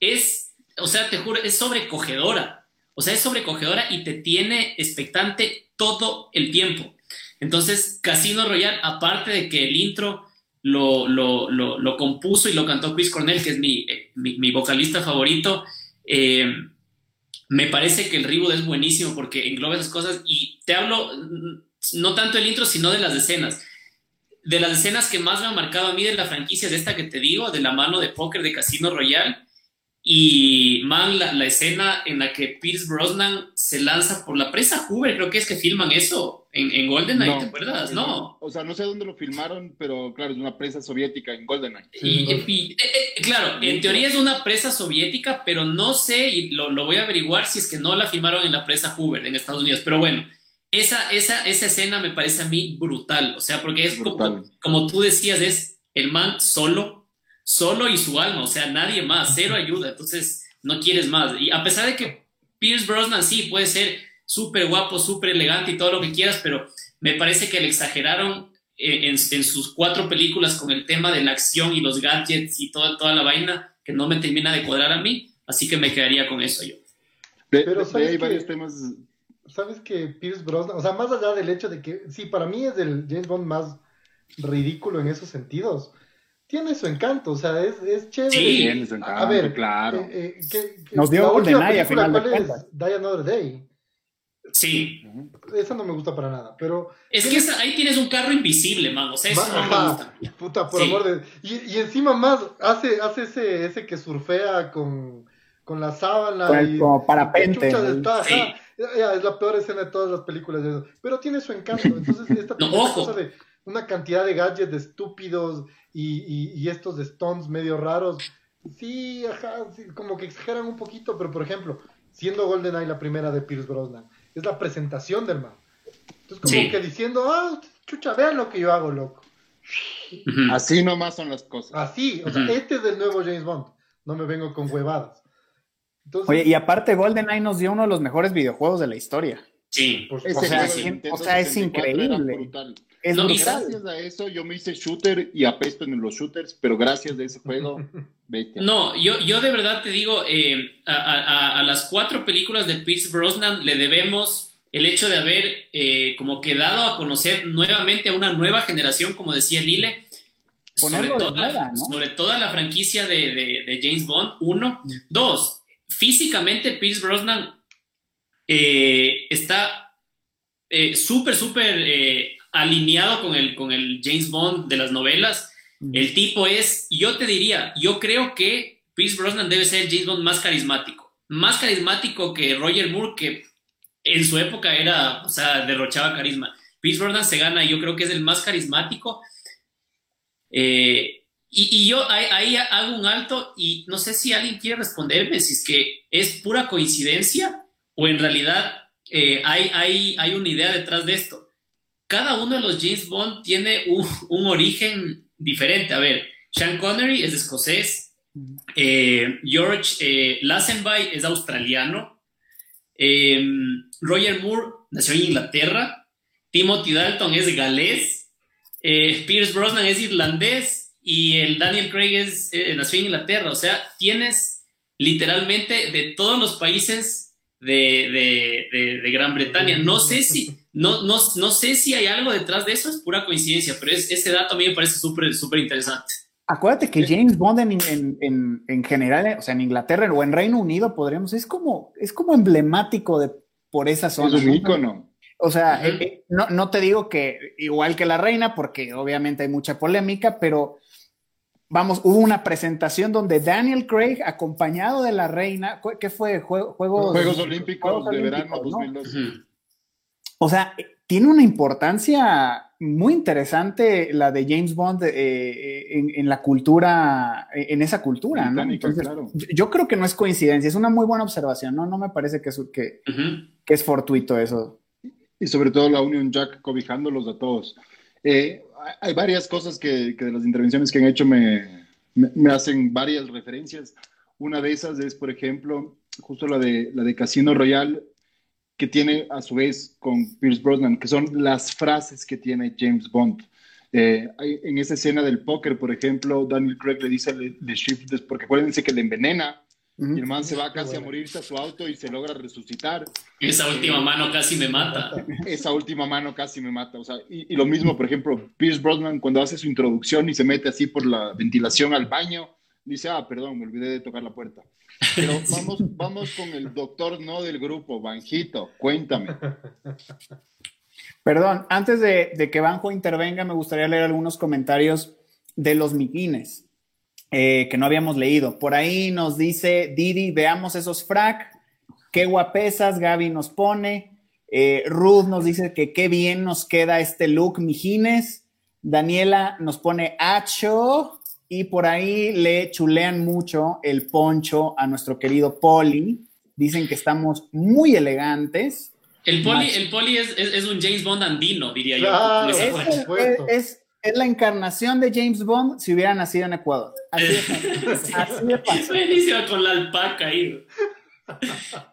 S1: es, o sea, te juro, es sobrecogedora. O sea, es sobrecogedora y te tiene expectante todo el tiempo. Entonces, Casino Royale, aparte de que el intro lo, lo, compuso y lo cantó Chris Cornell, que es mi, eh, mi, vocalista favorito, eh, me parece que el reboot es buenísimo porque engloba esas cosas y te hablo mm, no tanto del intro, sino de las escenas. De las escenas que más me han marcado a mí de la franquicia, de esta que te digo, de la mano de póker de Casino Royale, y, man, la, escena en la que Pierce Brosnan se lanza por la presa Hoover, creo que es que filman eso en, en GoldenEye, ¿te acuerdas? No.
S5: O sea, no sé dónde lo filmaron, pero claro, es una presa soviética en GoldenEye.
S1: Y, eh, eh, claro, en teoría es una presa soviética, pero no sé, y lo, lo, voy a averiguar si es que no la filmaron en la presa Hoover en Estados Unidos. Pero bueno, esa, esa, esa escena me parece a mí brutal, o sea, porque es como, como tú decías, es el man solo solo y su alma, o sea, nadie más, cero ayuda, entonces no quieres más. Y a pesar de que Pierce Brosnan sí puede ser súper guapo, súper elegante y todo lo que quieras, pero me parece que le exageraron en, en, sus cuatro películas con el tema de la acción y los gadgets y toda, toda la vaina que no me termina de cuadrar a mí, así que me quedaría con eso yo.
S3: pero hay varios temas. Sabes que Pierce Brosnan, o sea, más allá del hecho de que, sí, para mí es el James Bond más ridículo en esos sentidos tiene su encanto, o sea, es, es chévere.
S5: Sí, tiene su encanto, a ver, claro.
S3: Eh, eh,
S2: Nos dio GoldenEye a final de cuentas.
S3: Die Another Day.
S1: Sí.
S3: Esa no me gusta para nada, pero...
S1: Es que ahí tienes un carro invisible, man, o sea, eso no me gusta.
S3: Puta, por amor de... Y, y, encima más, hace, hace ese, ese que surfea con, con la sábana y...
S2: Como parapente.
S3: Sí. es la peor escena de todas las películas de eso. Pero tiene su encanto, entonces esta
S1: no, cosa
S3: de una cantidad de gadgets estúpidos y, y, estos stones medio raros, sí, ajá, como que exageran un poquito, pero por ejemplo, siendo GoldenEye la primera de Pierce Brosnan, es la presentación del man. Entonces como que diciendo, ah, chucha, vean lo que yo hago, loco.
S5: Así nomás son las cosas.
S3: Así, o sea, este es el nuevo James Bond, no me vengo con huevadas.
S2: Oye, y aparte GoldenEye nos dio uno de los mejores videojuegos de la historia.
S1: Sí,
S2: o sea, o sea, es increíble.
S5: Es no, gracias a eso yo me hice shooter y apesto en los shooters, pero gracias a ese juego,
S1: No, yo, yo de verdad te digo, eh, a, las cuatro películas de Pierce Brosnan le debemos el hecho de haber eh, como quedado a conocer nuevamente a una nueva generación, como decía Lile, sobre toda, sobre toda, la franquicia de, James Bond, uno. Dos, físicamente Pierce Brosnan eh, está súper, súper alineado con el, con el James Bond de las novelas. El tipo es, yo te diría, yo creo que Pierce Brosnan debe ser el James Bond más carismático. Más carismático que Roger Moore, que en su época era, o sea, derrochaba carisma. Pierce Brosnan se gana, yo creo que es el más carismático. Eh, y, yo ahí, hago un alto y no sé si alguien quiere responderme si es que es pura coincidencia o en realidad eh, hay, hay, hay una idea detrás de esto cada uno de los James Bond tiene un, origen diferente. A ver, Sean Connery es escocés, eh, George eh, Lazenby es australiano, Roger Moore nació en Inglaterra, Timothy Dalton es galés, Pierce Brosnan es irlandés y el Daniel Craig es, nació en Inglaterra. O sea, tienes literalmente de todos los países de, de Gran Bretaña. No sé si no, no, no sé si hay algo detrás de eso, es pura coincidencia, pero ese dato a mí me parece súper súper interesante.
S2: Acuérdate que James Bond en, general, o sea, en Inglaterra o en Reino Unido, podríamos, es como, es como emblemático de, por esa zona.
S5: Es un ícono.
S2: O sea, eh, eh, no, no, te digo que igual que la reina, porque obviamente hay mucha polémica, pero vamos, hubo una presentación donde Daniel Craig, acompañado de la reina, ¿qué fue? Juegos,
S5: Juegos Olímpicos de verano 2012.
S2: O sea, tiene una importancia muy interesante la de James Bond eh, eh, en, la cultura, en esa cultura, ¿no? yo, creo que no es coincidencia, es una muy buena observación, ¿no? No me parece que es, que, que es fortuito eso.
S5: Y sobre todo la Union Jack cobijándolos a todos. Eh, hay varias cosas que, de las intervenciones que han hecho me, me, hacen varias referencias. Una de esas es, por ejemplo, justo la de, la de Casino Royale, que tiene a su vez con Pierce Brosnan, que son las frases que tiene James Bond. Eh, en esa escena del póker, por ejemplo, Daniel Craig le dice de Shift, porque acuérdense que le envenena, y el man se va casi a morirse a su auto y se logra resucitar.
S1: Esa última mano casi me mata.
S5: Esa última mano casi me mata. O sea, y, y, lo mismo, por ejemplo, Pierce Brosnan cuando hace su introducción y se mete así por la ventilación al baño, dice, ah, perdón, me olvidé de tocar la puerta. Pero vamos, vamos con el doctor no del grupo, Banjito, cuéntame.
S2: Perdón, antes de, que Banjo intervenga, me gustaría leer algunos comentarios de los miquines eh, que no habíamos leído. Por ahí nos dice Didi, veamos esos frac, qué guapesas, Gaby nos pone. Eh, Ruth nos dice que qué bien nos queda este look, mijines. Daniela nos pone Acho y por ahí le chulean mucho el poncho a nuestro querido Poli. Dicen que estamos muy elegantes.
S1: El Poli, el poli es, un James Bond andino, diría yo.
S2: Es, es, la encarnación de James Bond si hubiera nacido en Ecuador. Así
S1: de, Buenísimo con la alpaca ahí.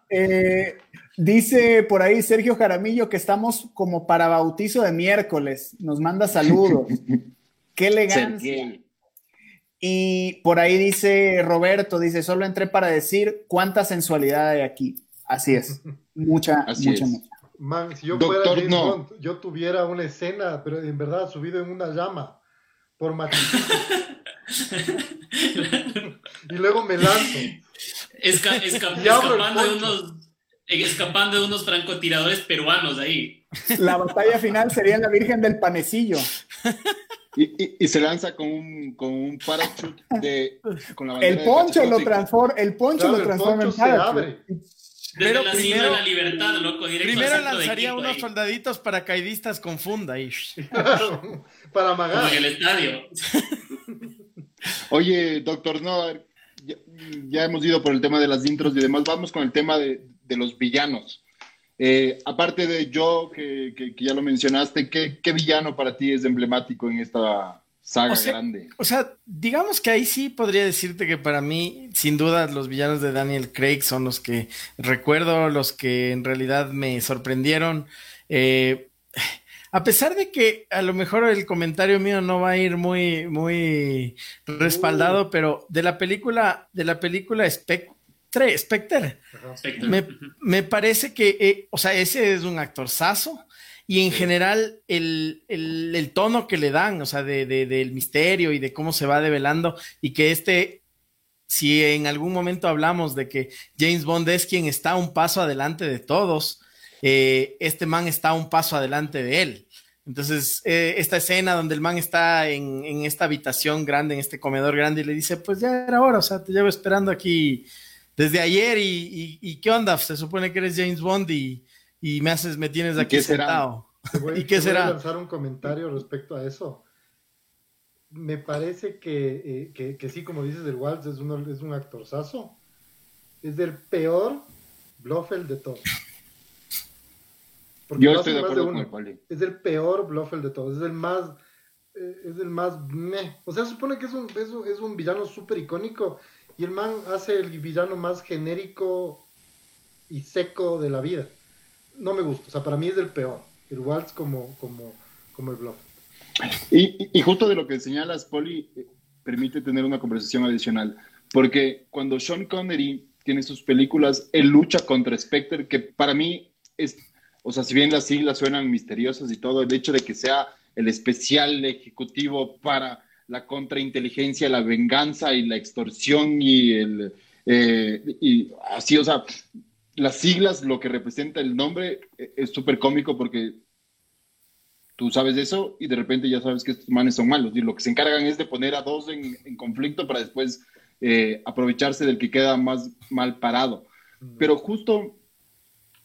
S2: Eh, dice por ahí Sergio Jaramillo que estamos como para bautizo de miércoles. Nos manda saludos. Qué elegancia. Y por ahí dice Roberto, dice, solo entré para decir cuánta sensualidad hay aquí. Así es, mucha, mucha, mucha.
S3: Man, si yo fuera James Bond, yo tuviera una escena, pero en verdad subido en una llama por y luego me lanzo.
S1: escapando, de unos, escapando de unos francotiradores peruanos ahí.
S2: La batalla final sería la Virgen del Panecillo.
S5: Y, se lanza con un, con un parachute de.
S2: el, poncho lo transforma, el poncho lo transforma en parachute.
S1: Pero primero, la libertad, loco,
S4: primero lanzaría unos soldaditos paracaidistas con funda y
S3: para amagar.
S1: en el estadio.
S5: Oye, doctor, no, ya, hemos ido por el tema de las intros y demás. Vamos con el tema de, de los villanos. Eh, aparte de yo, que, ya lo mencionaste, ¿qué, villano para ti es emblemático en esta saga grande?
S4: O sea, digamos que ahí sí podría decirte que para mí, sin duda, los villanos de Daniel Craig son los que recuerdo, los que en realidad me sorprendieron. Eh, a pesar de que a lo mejor el comentario mío no va a ir muy, muy respaldado, uh. pero de la película, de la película Spectre, Spectre. Me, parece que, eh, o sea, ese es un actorzazo y en general el, tono que le dan, o sea, de, del misterio y de cómo se va develando y que este, si en algún momento hablamos de que James Bond es quien está un paso adelante de todos, eh, este man está un paso adelante de él. Entonces, eh, esta escena donde el man está en, en, esta habitación grande, en este comedor grande, y le dice, pues ya era hora, o sea, te llevo esperando aquí desde ayer y, qué onda, se supone que eres James Bond y, me haces, me tienes aquí sentado.
S3: ¿Y qué será? Voy a lanzar un comentario respecto a eso. Me parece que, eh, que, sí, como dices, el Waltz es, uno, es un actorzazo. Es el peor Bluffel de todos.
S5: Yo estoy de acuerdo con el
S3: Es el peor Bluffel de todos. Es el más eh, es el más meh. O sea, supone que es un, es un, es un villano súper icónico y el man hace el villano más genérico y seco de la vida. No me gusta, o sea, para mí es el peor. El Waltz como, como, como el Bluff.
S5: Y, justo de lo que señalas, Poli, eh, permite tener una conversación adicional. Porque cuando Sean Connery tiene sus películas, él lucha contra Spectre, que para mí es, o sea, si bien las siglas suenan misteriosas y todo, el hecho de que sea el especial ejecutivo para la contrainteligencia, la venganza y la extorsión y el... Eh, y así, o sea, las siglas, lo que representa el nombre, eh, es súper cómico porque tú sabes eso y de repente ya sabes que estos manes son malos. Y lo que se encargan es de poner a dos en, conflicto para después eh, aprovecharse del que queda más mal parado. Pero justo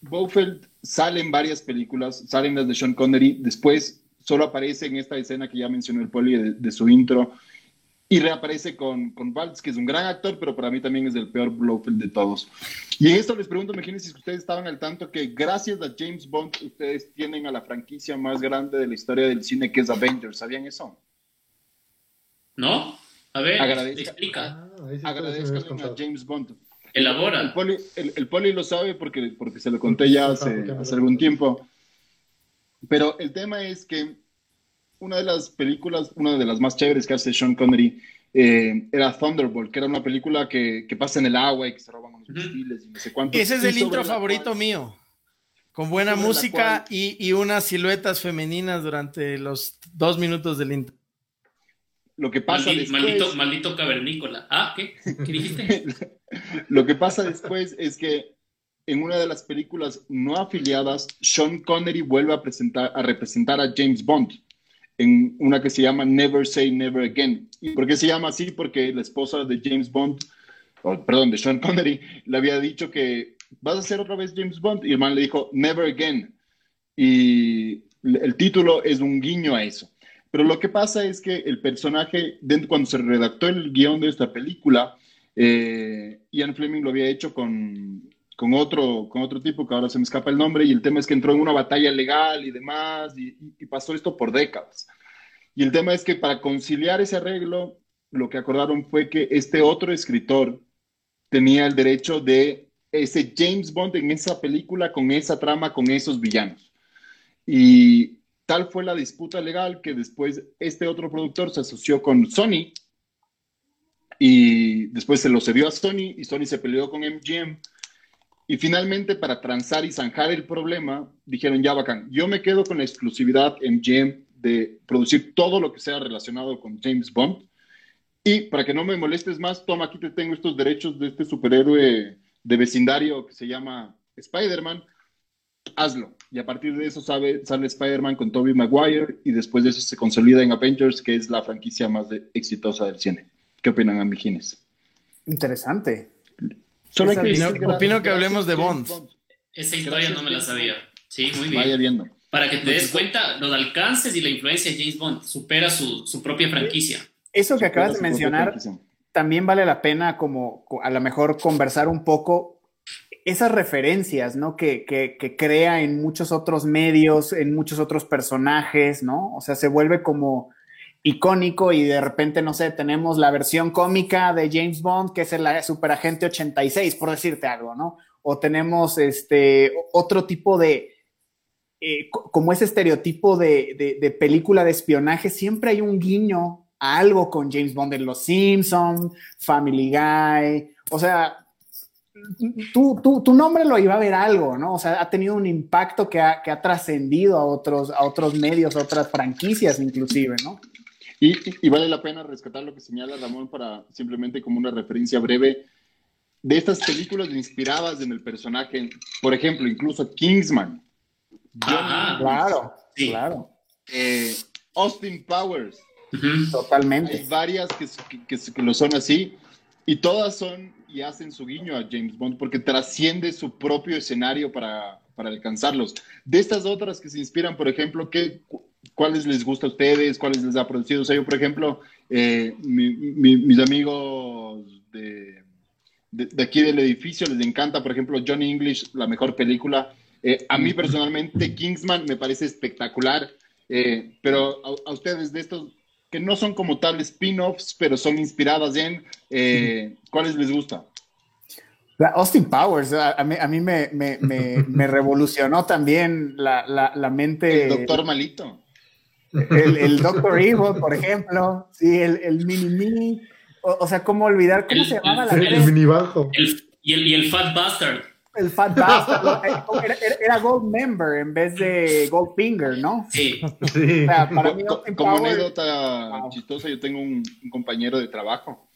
S5: Bowfeld sale en varias películas, salen las de Sean Connery, después solo aparece en esta escena que ya mencionó el poli de, su intro y reaparece con, con Valtz, que es un gran actor, pero para mí también es el peor Blofeld de todos. Y en esto les pregunto, imagínense si ustedes estaban al tanto que gracias a James Bond ustedes tienen a la franquicia más grande de la historia del cine que es Avengers. ¿Sabían eso?
S1: ¿No? A ver, explica.
S5: Ah, a James Bond.
S1: Elabora.
S5: El poli, el, poli, lo sabe porque, porque se lo conté ya hace, hace algún tiempo. Pero el tema es que una de las películas, una de las más chéveres que hace Sean Connery eh, era Thunderbolt, que era una película que, que, pasa en el agua y que se roban unos misiles y no sé cuánto.
S4: Ese es el intro favorito mío. Con buena música y, y, unas siluetas femeninas durante los dos minutos del intro.
S5: Lo que pasa
S1: maldito, después... Maldito, maldito cavernícola. Ah, ¿qué? ¿Qué dijiste?
S5: Lo que pasa después es que en una de las películas no afiliadas, Sean Connery vuelve a, presentar, a representar a James Bond en una que se llama Never Say Never Again. ¿Y por qué se llama así? Porque la esposa de James Bond, perdón, de Sean Connery, le había dicho que vas a ser otra vez James Bond y el man le dijo Never Again. Y el título es un guiño a eso. Pero lo que pasa es que el personaje, cuando se redactó el guion de esta película, eh, Ian Fleming lo había hecho con, con, otro, con otro tipo que ahora se me escapa el nombre y el tema es que entró en una batalla legal y demás y, pasó esto por décadas. Y el tema es que para conciliar ese arreglo, lo que acordaron fue que este otro escritor tenía el derecho de ese James Bond en esa película con esa trama, con esos villanos. Y tal fue la disputa legal que después este otro productor se asoció con Sony y después se lo cedió a Sony y Sony se peleó con MGM. Y finalmente, para transar y zanjar el problema, dijeron, ya bacán, yo me quedo con la exclusividad MGM de producir todo lo que sea relacionado con James Bond. Y para que no me molestes más, toma, aquí te tengo estos derechos de este superhéroe de vecindario que se llama Spider-Man, hazlo. Y a partir de eso sale Spider-Man con Tobey Maguire y después de eso se consolida en Avengers, que es la franquicia más exitosa del cine. ¿Qué opinan, amigines?
S2: Interesante.
S4: Solo opino, que hablemos de Bond.
S1: Esa historia no me la sabía. Sí, muy bien.
S5: Vaya viendo.
S1: Para que te des cuenta, los alcances y la influencia de James Bond supera su, su propia franquicia.
S2: Eso que acabas de mencionar también vale la pena como a lo mejor conversar un poco esas referencias, ¿no? Que, que, que, crea en muchos otros medios, en muchos otros personajes, ¿no? O sea, se vuelve como icónico y de repente, no sé, tenemos la versión cómica de James Bond, que es el Superagente 86, por decirte algo, ¿no? O tenemos este otro tipo de, eh, como ese estereotipo de, de, película de espionaje, siempre hay un guiño a algo con James Bond en Los Simpsons, Family Guy, o sea, tu, tu, tu, nombre lo iba a ver algo, ¿no? O sea, ha tenido un impacto que ha, que ha trascendido a otros, a otros medios, a otras franquicias inclusive, ¿no?
S5: Y, vale la pena rescatar lo que señala Ramón para simplemente como una referencia breve de estas películas inspiradas en el personaje. Por ejemplo, incluso Kingsman.
S2: Ah, claro, claro.
S5: Eh, Austin Powers.
S2: Totalmente.
S5: Hay varias que, que, lo son así y todas son y hacen su guiño a James Bond porque trasciende su propio escenario para, para alcanzarlos. De estas otras que se inspiran, por ejemplo, ¿qué, ¿cuáles les gusta a ustedes? ¿Cuáles les ha producido? O sea, yo, por ejemplo, eh, mis amigos de, de, aquí del edificio les encanta, por ejemplo, Johnny English, la mejor película. Eh, a mí personalmente, Kingsman me parece espectacular, eh, pero a, ustedes de estos que no son como tal spin-offs, pero son inspiradas en, ¿cuáles les gusta?
S2: Austin Powers, a, mí, me, revolucionó también la, mente.
S5: El doctor malito.
S2: El, Doctor Evil, por ejemplo. Sí, el, Mini Mini. O, sea, ¿cómo olvidar? ¿Cómo se llama la
S3: El, el Mini Bajo.
S1: y, el, y el Fat Bastard.
S2: El Fat Bastard. era, era, Gold Member en vez de Gold Finger, ¿no?
S1: Sí.
S5: sí. O sea, para mí, como anécdota chistosa, yo tengo un, compañero de trabajo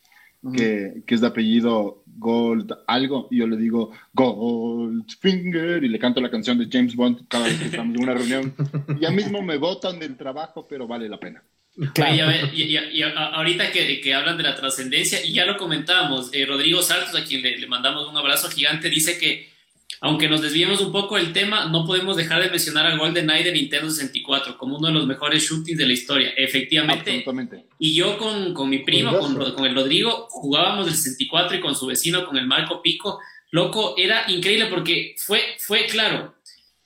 S5: que, que, es de apellido Gold algo, y yo le digo Gold Finger, y le canto la canción de James Bond cada vez que estamos en una reunión. Ya mismo me botan del trabajo, pero vale la pena.
S1: Y, ahorita que, que, hablan de la trascendencia, y ya lo comentábamos, eh, Rodrigo Santos, a quien le, mandamos un abrazo gigante, dice que aunque nos desviemos un poco del tema, no podemos dejar de mencionar a GoldenEye de Nintendo 64 como uno de los mejores shootings de la historia. Efectivamente. Y yo con, con mi primo, con, con, el Rodrigo, jugábamos el 64 y con su vecino, con el Marco Pico. Loco, era increíble porque fue, fue claro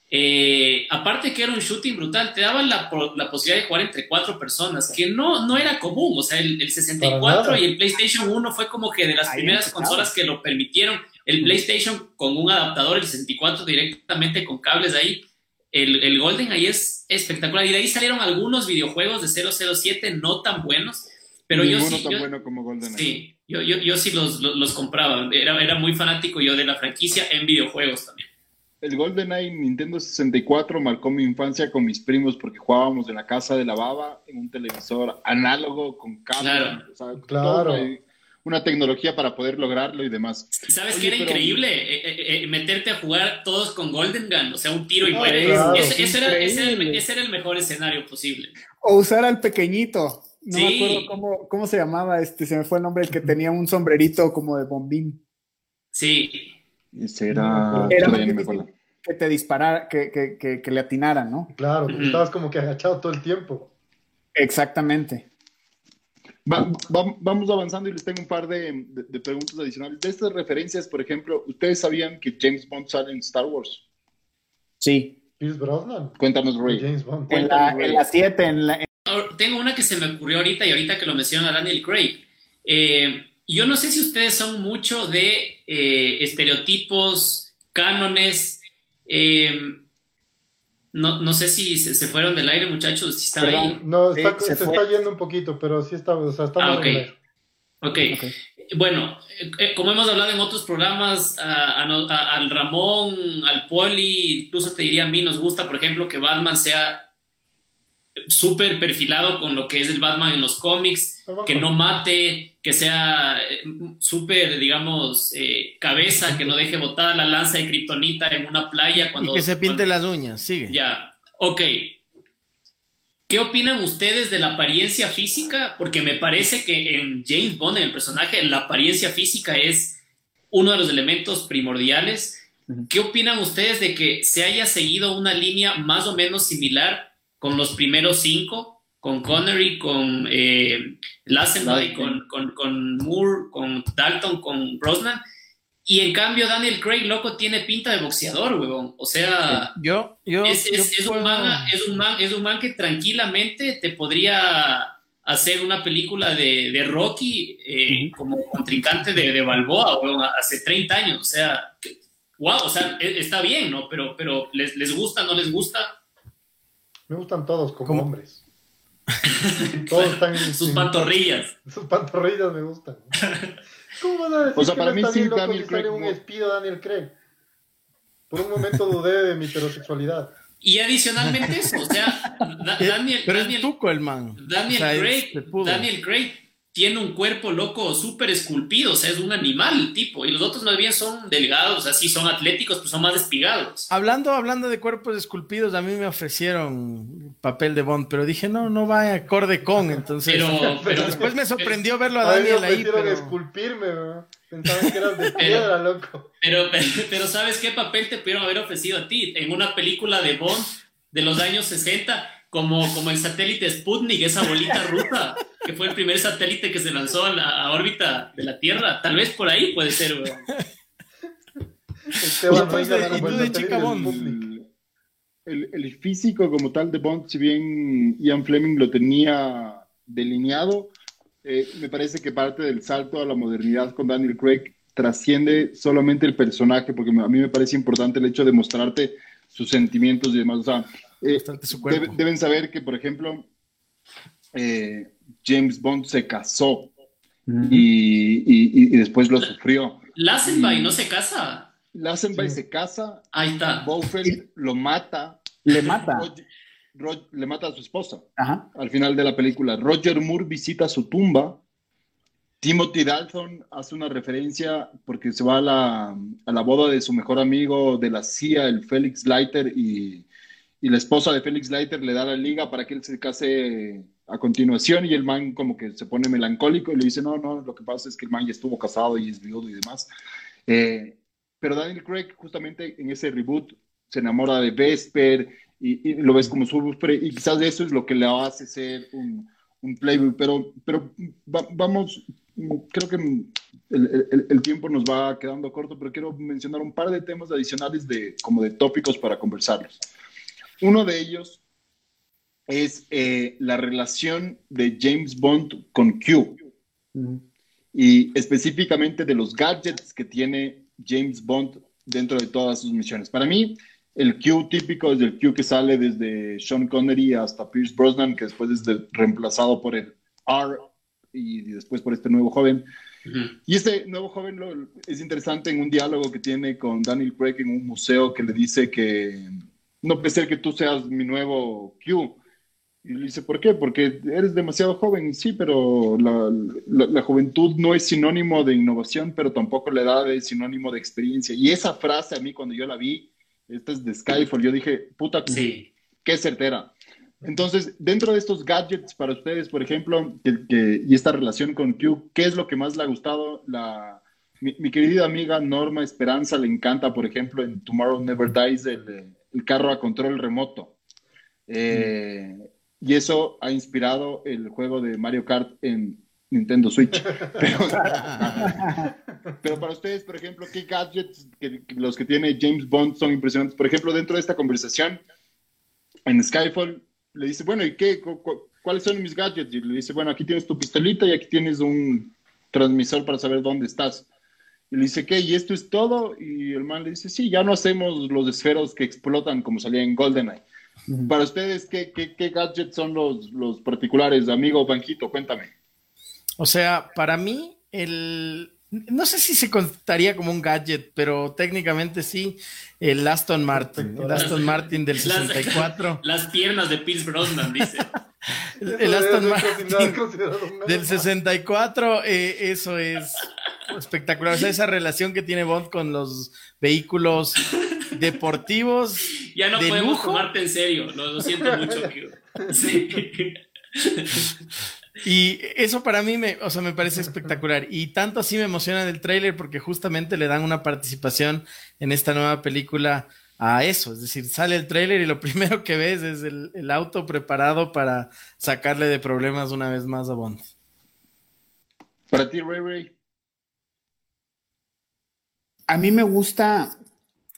S1: eh, aparte que era un shooting brutal, te daban la, la, posibilidad de jugar entre cuatro personas, que no, no era común. O sea, el, 64 y el PlayStation 1 fue como que de las primeras consolas que lo permitieron. El PlayStation con un adaptador, el 64 directamente con cables ahí. El, el Golden ahí es espectacular. Y de ahí salieron algunos videojuegos de 007 no tan buenos. Pero yo sí,
S5: tan bueno como Golden
S1: Sí, yo, yo, yo sí los, los, los, compraba. Era, era muy fanático yo de la franquicia en videojuegos también
S5: el GoldenEye Nintendo 64 marcó mi infancia con mis primos porque jugábamos en la casa de la baba en un televisor análogo con cable.
S3: Claro.
S5: Una tecnología para poder lograrlo y demás.
S1: ¿Sabes qué era increíble? Eh, eh, eh, meterte a jugar todos con Golden Gun, o sea, un tiro y muere. ese, era, el, mejor escenario posible.
S2: O usar al pequeñito. No me acuerdo cómo, cómo, se llamaba, este, se me fue el nombre, el que tenía un sombrerito como de bombín.
S1: Sí,
S5: ese era.
S2: que, te disparara, que, que, que, le atinaran, ¿no?
S3: Claro, estabas como que agachado todo el tiempo.
S2: Exactamente.
S5: Vamos avanzando y les tengo un par de, preguntas adicionales. De estas referencias, por ejemplo, ¿ustedes sabían que James Bond sale en Star Wars?
S2: Sí.
S3: Pierce Brosnan.
S5: Cuéntanos, Ray.
S2: James Bond. En la 7, en la...
S1: Tengo una que se me ocurrió ahorita y ahorita que lo menciona Daniel Craig. Eh, yo no sé si ustedes son mucho de eh, estereotipos, cánones. Eh, no, sé si se, fueron del aire, muchachos. Si están ahí.
S3: No, se, está yendo un poquito, pero sí está. O sea, está ah,
S1: okay. ok. Bueno, eh, como hemos hablado en otros programas, al Ramón, al Poli, incluso te diría a mí, nos gusta, por ejemplo, que Batman sea súper perfilado con lo que es el Batman en los cómics, que no mate, que sea eh, súper, digamos, eh, cabeza, que no deje botada la lanza de Kryptonita en una playa. Cuando,
S4: y que se pinte las uñas, sigue.
S1: Ya, ok. ¿Qué opinan ustedes de la apariencia física? Porque me parece que en James Bond, en el personaje, la apariencia física es uno de los elementos primordiales. ¿Qué opinan ustedes de que se haya seguido una línea más o menos similar con los primeros cinco, con Connery, con eh, con, con, con, Moore, con Dalton, con Brosnan. Y en cambio Daniel Craig, loco, tiene pinta de boxeador, huevón. O sea,
S4: yo, yo,
S1: es, es, un man, es, un man, es un man que tranquilamente te podría hacer una película de, de Rocky eh, como contrincante de, de Balboa, huevón, hace 30 años. O sea, wow, o sea, e, está bien, ¿no? Pero, pero les, les gusta, no les gusta,
S3: me gustan todos como hombres. todos están
S1: sus pantorrillas.
S3: Sus pantorrillas me gustan. ¿Cómo vas a decir
S5: o sea, para mí sí,
S3: Daniel Craig un espido Daniel Craig? Por un momento dudé de mi heterosexualidad.
S1: Y adicionalmente eso, o sea, Daniel,
S4: Pero
S1: Daniel,
S4: es tuco el man.
S1: Daniel Craig, Daniel Craig tiene un cuerpo loco súper esculpido, o sea, es un animal tipo, y los otros más bien son delgados, así son atléticos, pero son más despigados.
S4: Hablando, hablando de cuerpos esculpidos, a mí me ofrecieron papel de Bond, pero dije, no, no va acorde con, entonces. Pero, después me sorprendió verlo a Daniel ahí.
S3: Pero... esculpirme, pensaban que eras de piedra, loco.
S1: Pero, pero, ¿sabes qué papel te pudieron haber ofrecido a ti? En una película de Bond de los años 60 como, como el satélite Sputnik, esa bolita rusa, que fue el primer satélite que se lanzó a la órbita de la Tierra. Tal vez por ahí puede ser, güey.
S5: El, el, físico como tal de Bond, si bien Ian Fleming lo tenía delineado, eh, me parece que parte del salto a la modernidad con Daniel Craig trasciende solamente el personaje, porque a mí me parece importante el hecho de mostrarte sus sentimientos y demás. O sea, eh, deben saber que, por ejemplo, eh, James Bond se casó y, después lo sufrió.
S1: Lassenby no se casa.
S5: Lassenby se casa.
S1: Ahí está.
S5: Bowfeld lo mata.
S2: Le mata.
S5: le mata a su esposa. Al final de la película. Roger Moore visita su tumba. Timothy Dalton hace una referencia porque se va a la, a la boda de su mejor amigo de la CIA, el Felix Leiter, y, y la esposa de Felix Leiter le da la liga para que él se case a continuación y el man como que se pone melancólico y le dice, no, no, lo que pasa es que el man ya estuvo casado y es viudo y demás. Eh, pero Daniel Craig justamente en ese reboot se enamora de Vesper y, lo ves como su y quizás eso es lo que le hace ser un, un playboy, pero, pero vamos, creo que el, el, tiempo nos va quedando corto, pero quiero mencionar un par de temas adicionales de, como de tópicos para conversarlos. Uno de ellos es eh, la relación de James Bond con Q. Y específicamente de los gadgets que tiene James Bond dentro de todas sus misiones. Para mí, el Q típico es el Q que sale desde Sean Connery hasta Pierce Brosnan, que después es reemplazado por el R y después por este nuevo joven. Y este nuevo joven es interesante en un diálogo que tiene con Daniel Craig en un museo que le dice que no puede ser que tú seas mi nuevo Q. Y le dice, ¿por qué? Porque eres demasiado joven. Sí, pero la, juventud no es sinónimo de innovación, pero tampoco la edad es sinónimo de experiencia. Y esa frase a mí cuando yo la vi, esta es de Skyfall, yo dije, puta, sí. qué certera. Entonces, dentro de estos gadgets para ustedes, por ejemplo, y esta relación con Q, ¿qué es lo que más le ha gustado? La, mi, querida amiga Norma Esperanza le encanta, por ejemplo, en Tomorrow Never Dies, el, el carro a control remoto. Eh, y eso ha inspirado el juego de Mario Kart en Nintendo Switch. Pero, para ustedes, por ejemplo, ¿qué gadgets que, los que tiene James Bond son impresionantes? Por ejemplo, dentro de esta conversación, en Skyfall, le dice, bueno, ¿y qué? ¿Cuáles son mis gadgets? Y le dice, bueno, aquí tienes tu pistolita y aquí tienes un transmisor para saber dónde estás. Y le dice, ¿qué? ¿Y esto es todo? Y el man le dice, sí, ya no hacemos los esferos que explotan como salía en GoldenEye. Para ustedes, ¿qué, qué, gadgets son los, los particulares? Amigo Banquito, cuéntame.
S4: O sea, para mí, el. No sé si se contaría como un gadget, pero técnicamente sí, el Aston Martin, el Aston Martin del 64.
S1: Las, piernas de Pierce Brosnan, dice.
S4: el, Aston Martin del 64, eh, eso es espectacular. O sea, esa relación que tiene Bond con los vehículos deportivos.
S1: Ya no podemos tomarte en serio, lo, siento mucho,
S4: Y eso para mí me, o sea, me parece espectacular. Y tanto así me emociona del tráiler porque justamente le dan una participación en esta nueva película a eso. Es decir, sale el tráiler y lo primero que ves es el, el, auto preparado para sacarle de problemas una vez más a Bond.
S5: Para ti, Ray Ray.
S2: A mí me gusta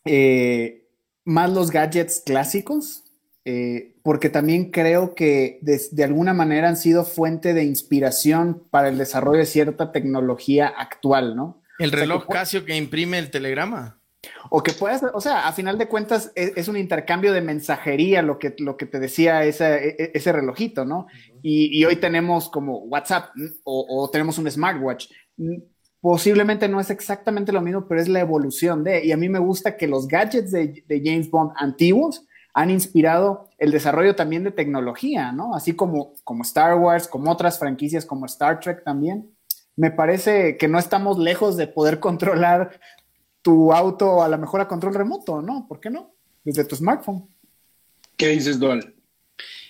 S2: eh, más los gadgets clásicos, eh, porque también creo que de, alguna manera han sido fuente de inspiración para el desarrollo de cierta tecnología actual, ¿no?
S4: El reloj Casio que imprime el telegrama.
S2: O que puedas, o sea, a final de cuentas e, es, un intercambio de mensajería lo que, lo que te decía ese, e, ese relojito, ¿no? Y, hoy tenemos como WhatsApp o, o tenemos un smartwatch posiblemente no es exactamente lo mismo, pero es la evolución de, y a mí me gusta que los gadgets de, James Bond antiguos han inspirado el desarrollo también de tecnología, ¿no? Así como, como Star Wars, como otras franquicias como Star Trek también. Me parece que no estamos lejos de poder controlar tu auto a lo mejor a control remoto, ¿no? ¿Por qué no? Desde tu smartphone.
S5: ¿Qué dices, Dual?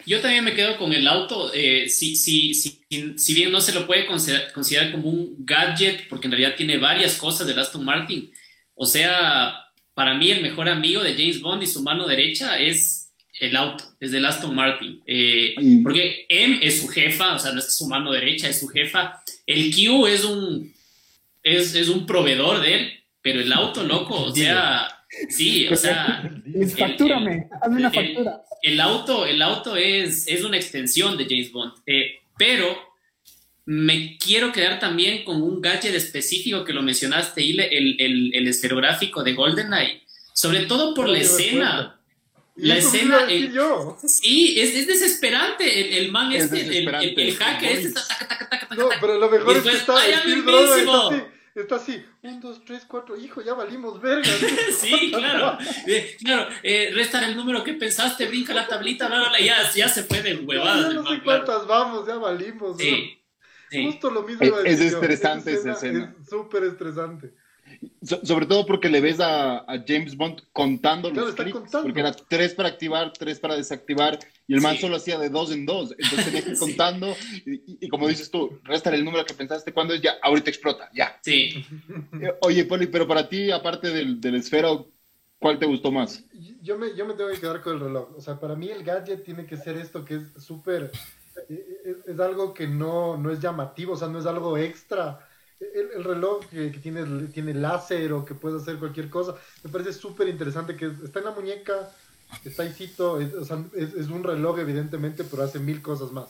S1: Yo también me quedo con el auto. Eh, si, si, si, si, bien no se lo puede considerar, como un gadget, porque en realidad tiene varias cosas del Aston Martin. O sea, para mí el mejor amigo de James Bond y su mano derecha es el auto, es del Aston Martin. Eh, porque M es su jefa, o sea, no es su mano derecha, es su jefa. El Q es un, es, es un proveedor de él, pero el auto, loco, o sea Sí, o sea.
S2: Factúrame, hazme una factura.
S1: El, auto, el auto es, es una extensión de James Bond, eh, pero me quiero quedar también con un gadget específico que lo mencionaste, el, el, el esferográfico de GoldenEye, sobre todo por la escena. La escena. sí, es, es, desesperante. El, man este, el, el, hacker este.
S3: no, pero lo mejor es que está. está así, un, dos, tres, cuatro, hijo, ya valimos verga.
S1: sí, claro, eh, claro, eh, resta el número que pensaste, brinca la tablita, bla, bla, ya, ya se fue de huevadas.
S3: Ya no sé cuántas vamos, ya valimos. Sí, Justo lo mismo.
S5: Es, es estresante esa escena.
S3: Es súper estresante
S5: sobre todo porque le ves a, James Bond contando los clics, porque era tres para activar, tres para desactivar, y el man solo hacía de dos en dos, entonces tenía que ir contando, y, como dices tú, resta el número que pensaste, cuando es ya? Ahorita explota, ya.
S1: Sí.
S5: Eh, oye, Poli, pero para ti, aparte del, del esfero, ¿cuál te gustó más?
S3: Yo me, yo me tengo que quedar con el reloj, o sea, para mí el gadget tiene que ser esto que es súper, eh, eh, es, algo que no, no es llamativo, o sea, no es algo extra, el, reloj que, tiene, tiene láser o que puede hacer cualquier cosa, me parece súper interesante que está en la muñeca, está ahí es, o sea, es, un reloj evidentemente, pero hace mil cosas más.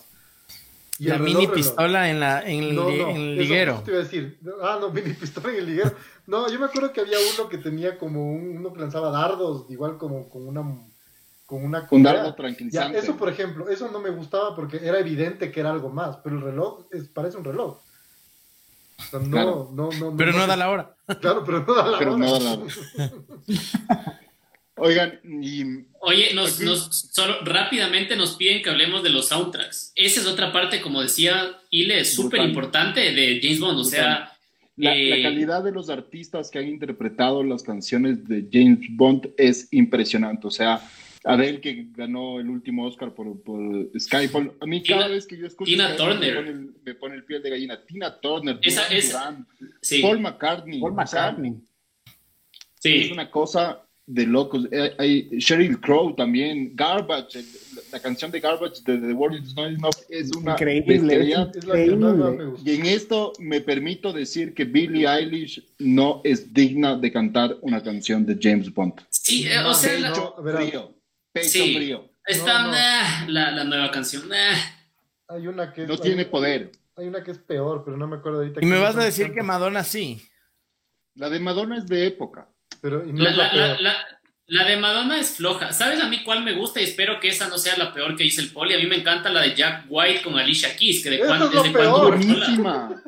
S4: Y la mini pistola en, la, en, el liguero.
S3: te iba a decir. Ah, no, mini pistola en el liguero. No, yo me acuerdo que había uno que tenía como uno que lanzaba dardos, igual como con una con una
S5: un dardo tranquilizante.
S3: eso, por ejemplo, eso no me gustaba porque era evidente que era algo más, pero el reloj es, parece un reloj no, no, no,
S4: Pero no, da la hora.
S3: Claro, pero no da la hora. No da la hora.
S5: Oigan, y...
S1: Oye, nos, nos, solo rápidamente nos piden que hablemos de los soundtracks. Esa es otra parte, como decía Ile, súper importante de James Bond. O sea,
S5: la, la, eh, calidad de los artistas que han interpretado las canciones de James Bond es impresionante. O sea, Adele que ganó el último Oscar por, por Skyfall. A mí cada vez que yo escucho
S1: Tina Turner.
S5: Me, pone el, piel de gallina. Tina Turner,
S1: Esa,
S5: Paul McCartney.
S2: Paul McCartney.
S1: sí.
S5: Es una cosa de locos. Eh, hay, Sheryl Crow también. Garbage, la, canción de Garbage de The World Is Not Enough es una
S2: increíble.
S5: Y en esto me permito decir que Billie Eilish no es digna de cantar una canción de James Bond.
S1: Sí, eh, o sea,
S5: frío sí. frío.
S1: Está la, la, nueva canción.
S3: Hay una que
S5: no tiene poder.
S3: Hay una que es peor, pero no me acuerdo ahorita.
S4: Y me vas a decir que Madonna sí.
S5: La de Madonna es de época.
S3: Pero
S1: la, de Madonna es floja. ¿Sabes a mí cuál me gusta? Y espero que esa no sea la peor que dice el poli. A mí me encanta la de Jack White con Alicia Keys. Que de cuando,
S3: es, de cuando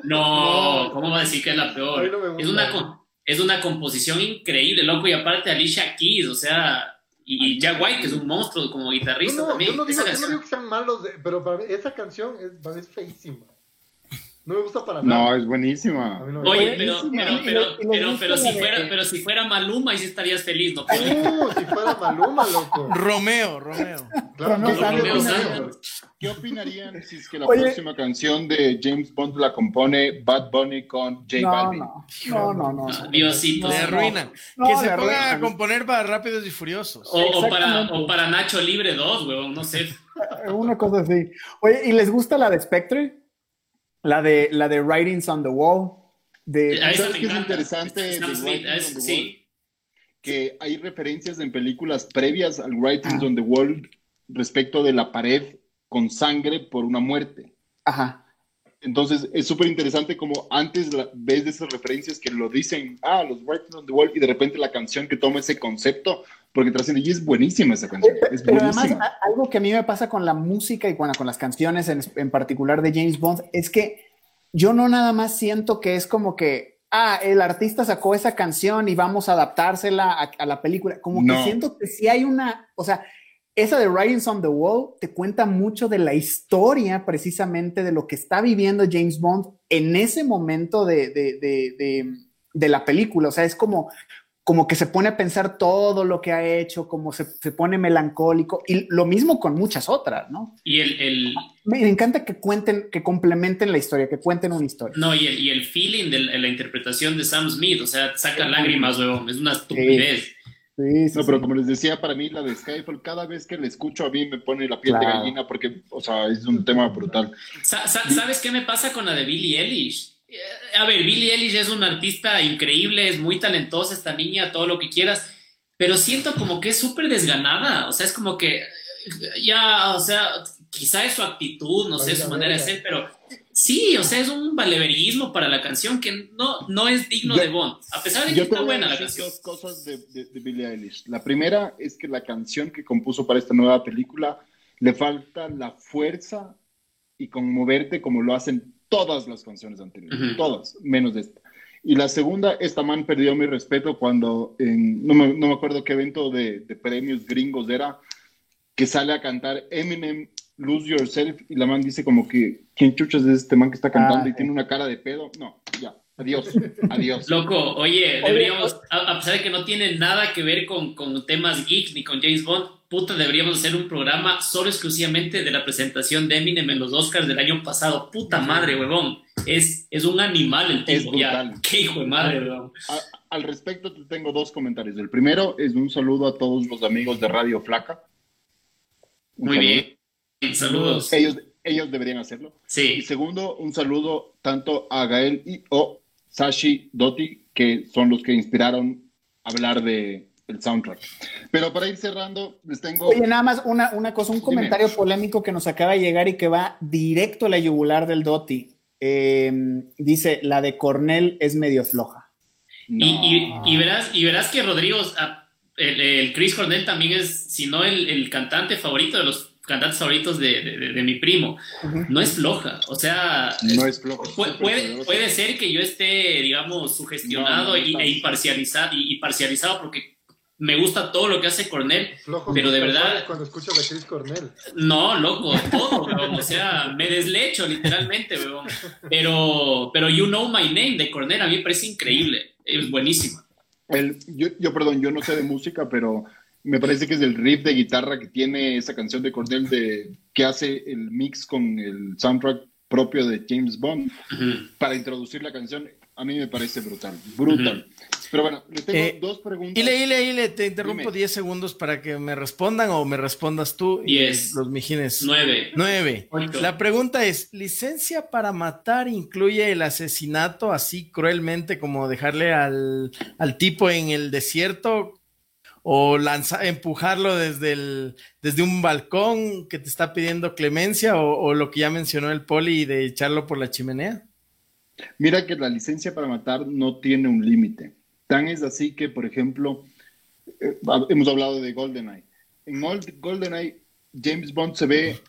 S1: no, ¿cómo va a decir que es la peor? es, una, es una composición increíble, loco. Y aparte Alicia Keys, o sea, y Jack White, que es un monstruo como guitarrista también.
S3: Yo no, digo, yo no digo que sean malos, pero para esa canción es, es feísima. No me gusta para
S5: nada. No, es buenísima.
S1: Oye, pero, pero, pero, pero, pero, si fuera, pero si fuera Maluma, ahí sí estarías feliz, ¿no?
S3: Uh, si fuera Maluma, loco.
S4: Romeo, Romeo.
S3: Claro, no,
S5: Romeo ¿Qué opinarían si es que la próxima canción de James Bond la compone Bad Bunny con J Balvin?
S2: No, no, no. no,
S1: Diosito.
S4: Se arruinan. que se ponga a componer para Rápidos y Furiosos.
S1: O, o, para, o para Nacho Libre 2, weón, no sé.
S2: Una cosa así. Oye, ¿y les gusta la de Spectre? La de, la de Writings on the Wall. De,
S5: ¿Sabes qué es interesante de Writings on the Wall? Que hay referencias en películas previas al Writings on the Wall respecto de la pared con sangre por una muerte.
S2: Ajá.
S5: Entonces es súper interesante como antes ves de esas referencias que lo dicen, ah, los Writings on the Wall, y de repente la canción que toma ese concepto, porque trasciende, y es buenísima esa canción. Es
S2: Pero además, algo que a mí me pasa con la música y bueno, con las canciones en, en particular de James Bond, es que yo no nada más siento que es como que, ah, el artista sacó esa canción y vamos a adaptársela a, la película. Como que siento que sí hay una, o sea, esa de Writings on the Wall te cuenta mucho de la historia precisamente de lo que está viviendo James Bond en ese momento de, de, la película. O sea, es como, como que se pone a pensar todo lo que ha hecho, como se, se pone melancólico y lo mismo con muchas otras, ¿no?
S1: Y el,
S2: Me encanta que cuenten, que complementen la historia, que cuenten una historia.
S1: No, y el, y el feeling de la interpretación de Sam Smith, o sea, saca lágrimas, weón, es una estupidez
S5: no, pero como les decía, para mí la de Skyfall, cada vez que la escucho a mí me pone la piel de gallina porque, o sea, es un tema brutal.
S1: ¿Sabes qué me pasa con la de Billie Eilish? Eh, a ver, Billie Eilish es una artista increíble, es muy talentosa esta niña, todo lo que quieras, pero siento como que es súper desganada, o sea, es como que ya, o sea, quizá es su actitud, no sé, su manera de ser, pero Sí, o sea, es un valeverismo para la canción que no, no es digno de Bond, a pesar de que está buena la canción.
S5: Dos cosas de, de, Billie Eilish. La primera es que la canción que compuso para esta nueva película le falta la fuerza y conmoverte como lo hacen todas las canciones anteriores, todas, menos esta. Y la segunda, esta man perdió mi respeto cuando, en, no, me, no me acuerdo qué evento de, de, premios gringos era, que sale a cantar Eminem, Lose Yourself, y la man dice como que, ¿quién chuchas es este man que está cantando y tiene una cara de pedo? No, ya, adiós, adiós.
S1: Loco, oye, deberíamos, a, pesar de que no tiene nada que ver con, con temas geeks ni con James Bond, puta, deberíamos hacer un programa solo exclusivamente de la presentación de Eminem en los Oscars del año pasado. Puta madre, huevón. Es, es un animal el tipo. Ya. Qué hijo de madre, huevón.
S5: al respecto, te tengo dos comentarios. El primero es un saludo a todos los amigos de Radio Flaca.
S1: Muy bien. Saludos.
S5: Ellos, ellos deberían hacerlo.
S1: Sí.
S5: Y segundo, un saludo tanto a Gael y o Sashi Dotti, que son los que inspiraron hablar de el soundtrack. Pero para ir cerrando, les tengo.
S2: Oye, nada más una, una cosa, un comentario polémico que nos acaba de llegar y que va directo a la yugular del Dotti. Em, dice: la de Cornell es medio floja.
S1: Y, verás, y verás que Rodrigo, ah, el, Chris Cornell también es, si no el, cantante favorito de los cantantes favoritos de, mi primo. No es floja, o sea,
S5: no es floja.
S1: Puede, puede, ser que yo esté, digamos, sugestionado y, e imparcializado, y, parcializado porque me gusta todo lo que hace Cornell, pero de verdad...
S3: Cuando escucho a Chris Cornell.
S1: No, loco, todo, o sea, me deslecho literalmente, weón. Pero, pero You Know My Name de Cornell a mí me parece increíble, es buenísima.
S5: El, yo, yo, perdón, yo no sé de música, pero me parece que es el riff de guitarra que tiene esa canción de Cornell de, que hace el mix con el soundtrack propio de James Bond para introducir la canción. A mí me parece brutal, brutal. Pero bueno, le tengo eh, dos preguntas.
S4: Ile, Ile, Ile, te interrumpo 10 segundos para que me respondan o me respondas tú y los mijines.
S1: 9.
S4: 9. La pregunta es, ¿licencia para matar incluye el asesinato así cruelmente como dejarle al, al tipo en el desierto o lanzar, empujarlo desde, el, desde un balcón que te está pidiendo clemencia o, o lo que ya mencionó el poli de echarlo por la chimenea?
S5: Mira que la licencia para matar no tiene un límite. Tan es así que, por ejemplo, eh, hemos hablado de GoldenEye. En GoldenEye, James Bond se ve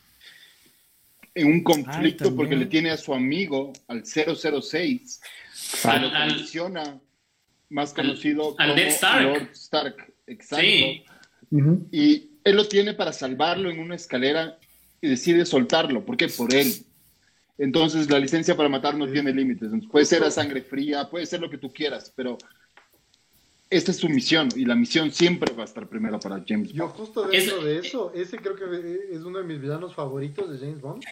S5: en un conflicto porque le tiene a su amigo, al 006, al, lo menciona, más conocido como Lord Stark. Exacto. Y él lo tiene para salvarlo en una escalera y decide soltarlo. ¿Por qué? Por él. Entonces la licencia para matar no tiene límites. Puede ser a sangre fría, puede ser lo que tú quieras, pero esta es su misión y la misión siempre va a estar primero para James Bond.
S3: Yo justo dentro de eso, ese creo que es uno de mis villanos favoritos de James Bond.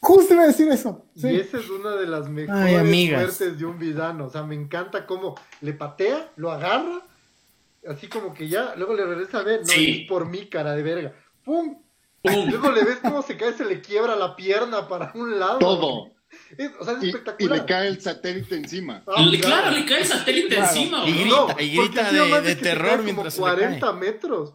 S2: Justo iba a decir eso.
S3: Y esa es una de las mejores muertes de un villano. O sea, me encanta cómo le patea, lo agarra, así como que ya, luego le regresa a ver, no, es por mi cara de verga. ¡Pum! Luego le ves cómo se cae, se le quiebra la pierna para un lado.
S5: Todo
S3: o sea, es y, espectacular.
S5: Y le cae el satélite encima.
S1: Ah, claro. le cae el satélite encima.
S4: Y grita, y grita de, terror mientras
S3: como 40 metros.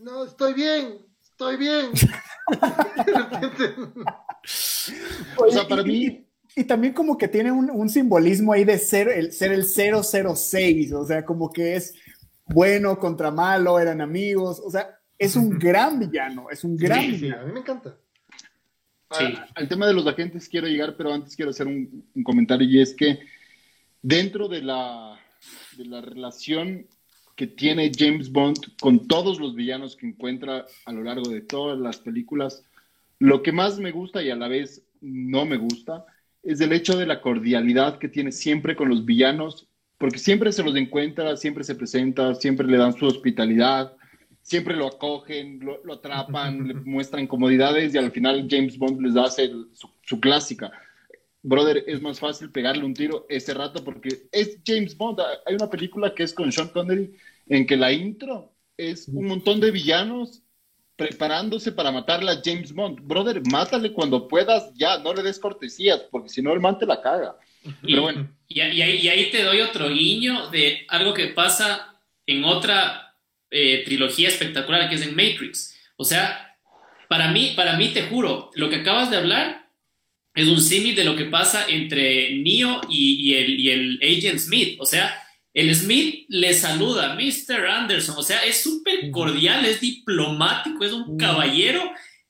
S3: No, estoy bien, estoy bien.
S2: o sea, para mí... Y, también como que tiene un, un, simbolismo ahí de ser el, ser el 006, o sea, como que es bueno contra malo, eran amigos, o sea, es un gran villano, es un gran villano.
S3: a mí me encanta.
S5: Al tema de los agentes quiero llegar, pero antes quiero hacer un, comentario y es que dentro de la, de la relación que tiene James Bond con todos los villanos que encuentra a lo largo de todas las películas, lo que más me gusta y a la vez no me gusta es el hecho de la cordialidad que tiene siempre con los villanos, porque siempre se los encuentra, siempre se presenta, siempre le dan su hospitalidad, siempre lo acogen, lo, atrapan, le muestran comodidades y al final James Bond les hace su, clásica. Brother, es más fácil pegarle un tiro ese rato porque es James Bond. Hay una película que es con Sean Connery en que la intro es un montón de villanos preparándose para matarle a James Bond. Brother, mátale cuando puedas ya, no le des cortesías porque si no el man te la caga. Pero bueno.
S1: y, ahí, y ahí te doy otro guiño de algo que pasa en otra eh, trilogía espectacular que es en Matrix. O sea, para mí, para mí, te juro, lo que acabas de hablar es un símil de lo que pasa entre Neo y, el, y el Agent Smith. O sea, el Smith le saluda, Mr. Anderson. O sea, es súper cordial, es diplomático, es un caballero.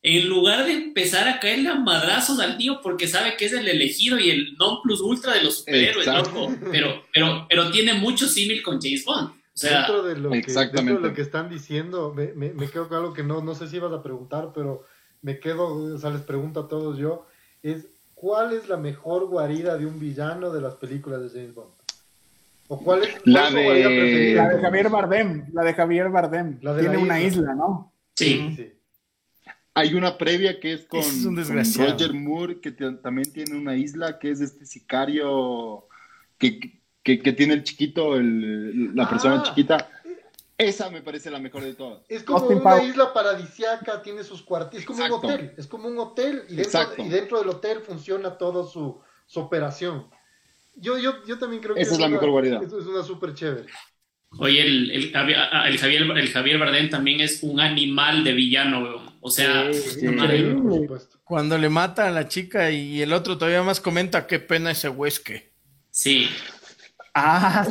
S1: en lugar de empezar a caerle a madrazos al tío porque sabe que es el elegido y el non plus ultra de los superhéroes, loco. Pero, pero, pero tiene mucho símil con James Bond. O sea,
S3: dentro, de lo que, dentro de lo que están diciendo, me, me, quedo con algo que no, no sé si ibas a preguntar, pero me quedo, o sea, les pregunto a todos yo, es ¿cuál es la mejor guarida de un villano de las películas de James Bond? ¿O cuál es,
S2: la, de... la de Javier Bardem, la de Javier Bardem. Tiene una isla, ¿no?
S1: Sí. sí.
S5: Hay una previa que es con, Roger Moore, que también tiene una isla, que es este sicario que, tiene el chiquito, la persona ah. chiquita. Esa me parece la mejor de todas.
S3: Es como una isla paradisiaca, tiene sus cuartos, es como un hotel, es como un hotel y dentro, del hotel funciona toda su, operación. Yo, yo, yo también creo que
S5: Esa es, la mejor variedad.
S3: Es, una súper chévere.
S1: Oye, el, el, el, Javier, el Javier Bardem también es un animal de villano, o sea,
S4: cuando le mata a la chica y el otro todavía más comenta qué pena ese huesque.
S1: Sí.
S5: Ah,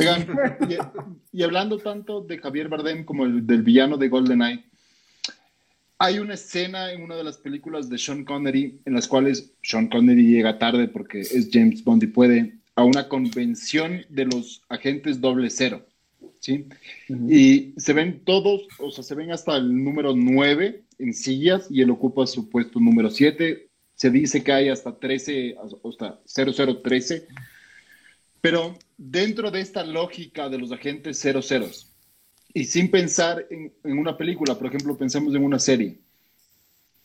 S5: y, hablando tanto de Javier Bardem como el, del villano de GoldenEye, hay una escena en una de las películas de Sean Connery en las cuales Sean Connery llega tarde porque es James Bond y puede a una convención de los agentes doble cero. ¿sí? Y se ven todos, o sea, se ven hasta el número 9 en sillas y él ocupa su puesto número 7. Se dice que hay hasta 13, hasta 0013. Pero dentro de esta lógica de los agentes 00 y sin pensar en, en una película, por ejemplo, pensemos en una serie,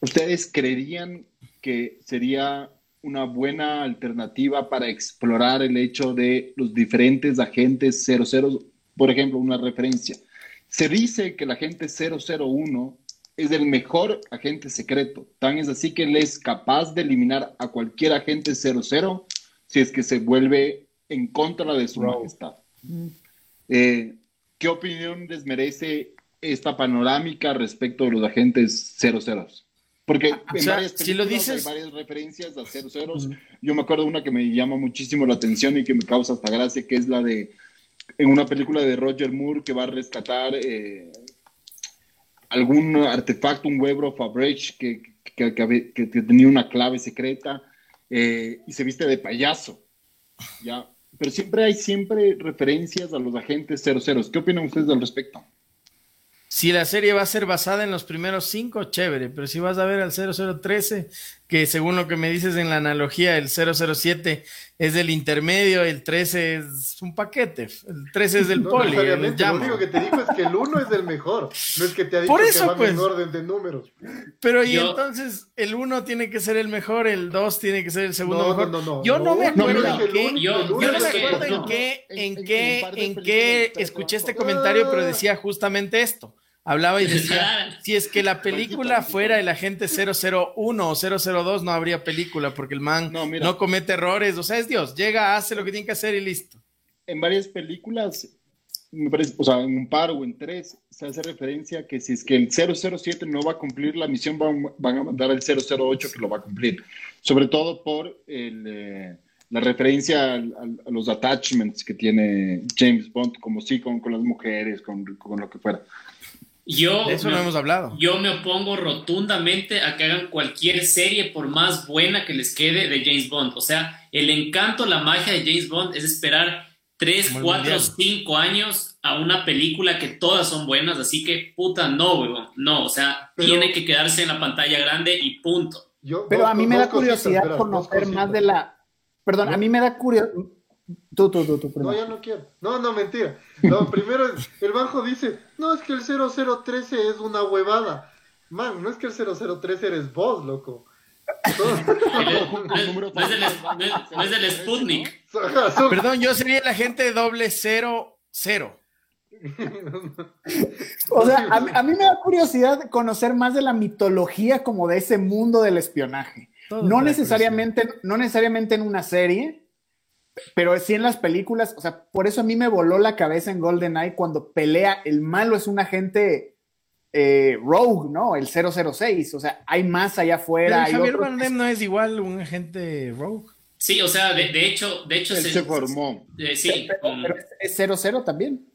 S5: ¿ustedes creerían que sería una buena alternativa para explorar el hecho de los diferentes agentes 00 por ejemplo, una referencia. Se dice que el agente 001 es el mejor agente secreto. Tan es así que él es capaz de eliminar a cualquier agente 00 si es que se vuelve en contra de su majestad. Eh, ¿Qué opinión les merece esta panorámica respecto de los agentes 00? Porque ah, en varias
S4: si lo dices...
S5: hay varias referencias a 00. Yo me acuerdo una que me llama muchísimo la atención y que me causa hasta gracia, que es la de en una película de Roger Moore que va a rescatar eh, algún artefacto, un Webro Fabric que, que, que, tenía una clave secreta eh, y se viste de payaso. ¿ya? Pero siempre hay siempre referencias a los agentes 00. ¿Qué opinan ustedes al respecto?
S4: Si la serie va a ser basada en los primeros cinco, chévere, pero si vas a ver al 0013, que según lo que me dices en la analogía, el 007 es del intermedio, el 13 es un paquete, el 13 es del poli.
S3: lo único que te digo es que el 1 es el mejor, no es que te ha dicho que va pues, en orden de números.
S4: Pero y entonces el 1 tiene que ser el mejor, el 2 tiene que ser el segundo mejor.
S3: No, no,
S4: yo no, me acuerdo en qué, yo, no me acuerdo en qué, en qué, en qué escuché este comentario, pero decía justamente esto hablaba y decía, si es que la película fuera el agente 001 o 002, no habría película, porque el man no, comete errores, o sea, es Dios, llega, hace lo que tiene que hacer y listo.
S5: En varias películas, me parece, o sea, en un par o en tres, se hace referencia a que si es que el 007 no va a cumplir la misión, van, a mandar al 008 que lo va a cumplir, sobre todo por eh, la referencia a, los attachments que tiene James Bond, como sí, con, con las mujeres, con, con lo que fuera.
S1: Yo,
S4: eso no hemos hablado.
S1: Yo me opongo rotundamente a que hagan cualquier serie, por más buena que les quede, de James Bond. O sea, el encanto, la magia de James Bond es esperar 3, 4, 5 años a una película que todas son buenas. Así que, puta, no, weón. No, o sea, tiene que quedarse en la pantalla grande y punto.
S2: pero a mí me da curiosidad conocer más de la. Perdón, a mí me da curiosidad Tú, tú, tú, tú.
S3: No, ya no quiero. No, no, mentira. No, primero el bajo dice, no, es que el 0013 es una huevada. Man, no es que el 0013 eres vos, loco.
S1: No es del Sputnik.
S4: Perdón, yo sería el agente doble cero cero.
S2: o sea, a, mí me da curiosidad conocer más de la mitología como de ese mundo del espionaje. no necesariamente, no necesariamente en una serie, pero sí en las películas, o sea, por eso a mí me voló la cabeza en GoldenEye cuando pelea, el malo es un agente eh, rogue, ¿no? El 006, o sea, hay más allá afuera.
S4: Pero Javier Bardem no es igual un agente rogue.
S1: Sí, o sea, de, de hecho, de hecho
S5: Él se, formó.
S1: Eh, sí,
S2: pero, es 00 también.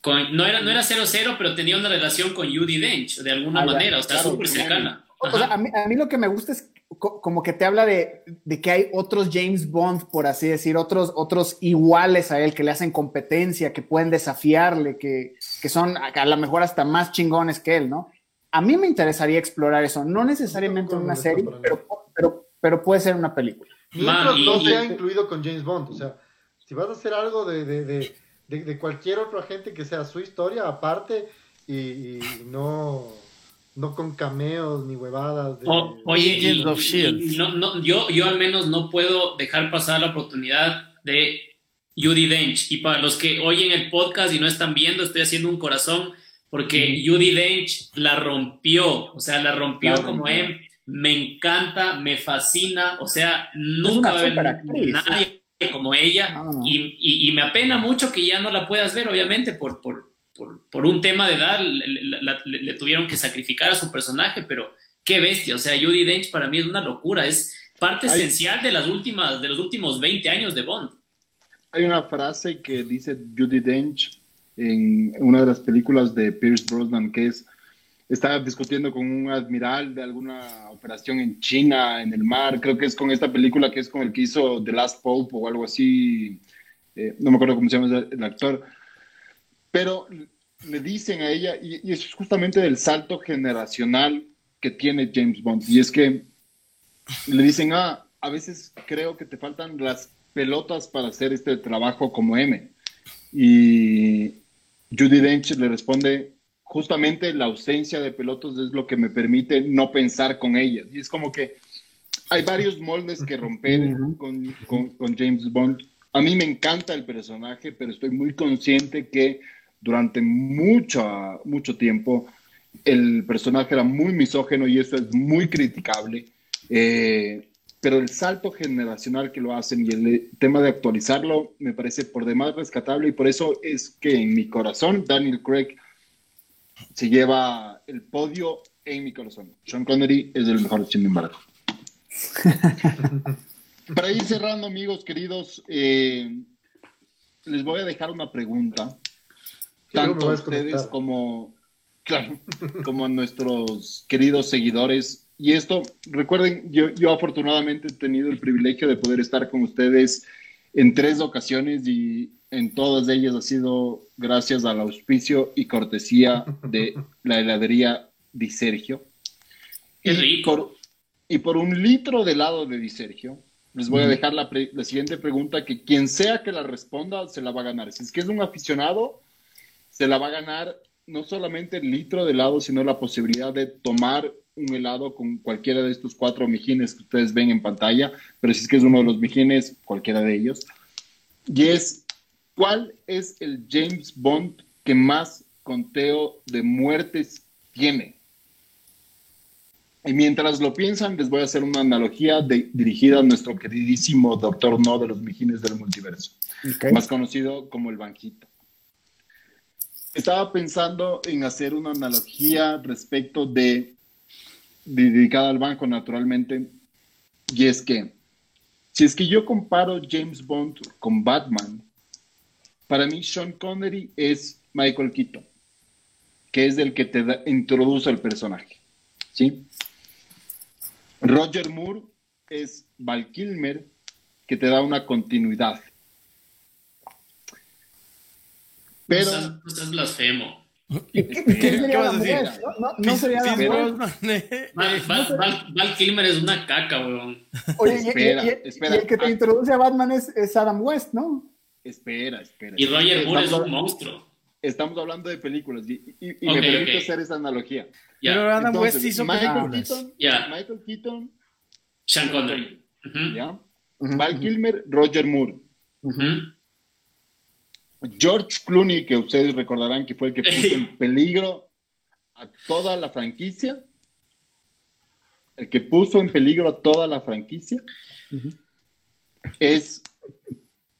S1: Con, no, era, no era 00, pero tenía una relación con Judy Dench, de alguna manera, o sea, súper cercana.
S2: O sea, a mí, a mí, lo que me gusta es como que te habla de, de, que hay otros James Bond, por así decir, otros, otros iguales a él que le hacen competencia, que pueden desafiarle, que, que son a lo mejor hasta más chingones que él, ¿no? A mí me interesaría explorar eso, no necesariamente en una serie, pero, pero, pero puede ser una película.
S3: Mientras no sea incluido con James Bond, o sea, si vas a hacer algo de, de, de, cualquier otro agente que sea su historia aparte y no no con cameos ni huevadas. De,
S1: oye, no, no, yo, yo al menos no puedo dejar pasar la oportunidad de Judy Dench. Y para los que oyen el podcast y no están viendo, estoy haciendo un corazón porque Judy Dench la rompió, o sea, la rompió como él. Me encanta, me fascina, o sea, nunca va a haber nadie como ella. Y, y, me apena mucho que ya no la puedas ver, obviamente, por, por, por, un tema de edad le, tuvieron que sacrificar a su personaje, pero qué bestia, o sea, Judy Dench para mí es una locura, es parte esencial de las últimas, de los últimos 20 años de Bond.
S5: Hay una frase que dice Judy Dench en una de las películas de Pierce Brosnan que es estaba discutiendo con un admiral de alguna operación en China, en el mar, creo que es con esta película que es con el que hizo The Last Pope o algo así, eh, no me acuerdo cómo se llama el actor, pero le dicen a ella, y, es justamente del salto generacional que tiene James Bond, y es que le dicen, ah, a veces creo que te faltan las pelotas para hacer este trabajo como M. Y Judy Dench le responde, justamente la ausencia de pelotas es lo que me permite no pensar con ellas. Y es como que hay varios moldes que romper con, con James Bond. A mí me encanta el personaje, pero estoy muy consciente que durante mucho, mucho tiempo el personaje era muy misógeno y eso es muy criticable. Eh, pero el salto generacional que lo hacen y el tema de actualizarlo me parece por demás rescatable y por eso es que en mi corazón Daniel Craig se lleva el podio en mi corazón. Sean Connery es el mejor, sin embargo. Para ir cerrando, amigos queridos, eh, les voy a dejar una pregunta tanto a ustedes como, claro, como a nuestros queridos seguidores. Y esto, recuerden, yo, yo afortunadamente he tenido el privilegio de poder estar con ustedes en tres ocasiones y en todas ellas ha sido gracias al auspicio y cortesía de la heladería Di Sergio. Y por, y por un litro de helado de Di Sergio, les voy a dejar la, la, siguiente pregunta que quien sea que la responda se la va a ganar. Si es que es un aficionado, se la va a ganar no solamente el litro de helado, sino la posibilidad de tomar un helado con cualquiera de estos cuatro mijines que ustedes ven en pantalla, pero si es que es uno de los mijines, cualquiera de ellos. Y es, ¿cuál es el James Bond que más conteo de muertes tiene? Y mientras lo piensan, les voy a hacer una analogía dirigida a nuestro queridísimo Doctor No de los Mijines del Multiverso, más conocido como el Banquito. Estaba pensando en hacer una analogía respecto de, dedicada al banco, naturalmente, y es que si es que yo comparo James Bond con Batman, para mí Sean Connery es Michael Keaton, que es el que te introduce al personaje, ¿sí? Roger Moore es Val Kilmer, que te da una continuidad.
S1: Pero. No seas, blasfemo.
S2: ¿Qué, ¿Qué, vas a decir? No, no, sería
S1: Val, Kilmer es una caca, weón.
S2: Oye, espera, y, espera. y, el que te introduce a Batman es, es, Adam West, ¿no?
S5: Espera, espera.
S1: Y Roger Moore es un monstruo.
S5: Estamos hablando de películas y, y, y me permite okay. hacer esa analogía.
S4: Yeah. Pero Adam Entonces, West hizo
S5: Michael
S4: películas.
S5: Keaton,
S1: yeah.
S5: Michael Keaton,
S1: Sean Connery.
S5: Uh -huh. ¿ya? Uh -huh. Val Kilmer, Roger Moore.
S1: Uh -huh.
S5: George Clooney, que ustedes recordarán que fue el que puso en peligro a toda la franquicia, el que puso en peligro a toda la franquicia, uh -huh. es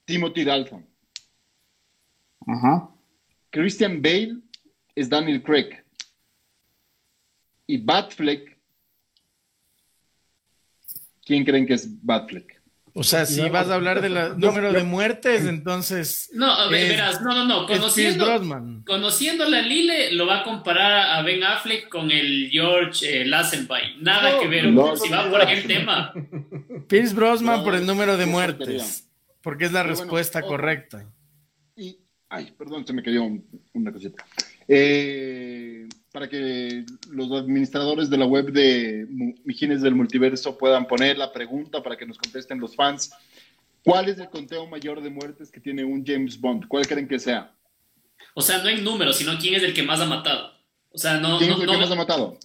S5: Timothy Dalton.
S2: Uh -huh.
S5: Christian Bale es Daniel Craig. Y Batfleck, ¿quién creen que es Batfleck?
S4: O sea, si vas a hablar del número de muertes, entonces.
S1: No, verás, no, no, no. Conociendo, conociendo la Lile, lo va a comparar a Ben Affleck con el George eh, Lassenby. Nada que ver. si va por aquel tema.
S4: Pierce Brosnan por el número de muertes. Porque es la respuesta correcta.
S5: Y, ay, perdón, se me cayó una cosita. Eh, para que los administradores de la web de Mijines del Multiverso puedan poner la pregunta para que nos contesten los fans. ¿Cuál es el conteo mayor de muertes que tiene un James Bond? ¿Cuál creen que sea?
S1: O sea, no en números, sino quién es el que más ha matado. O sea, no.
S5: ¿Quién
S1: es
S5: el que más ha matado?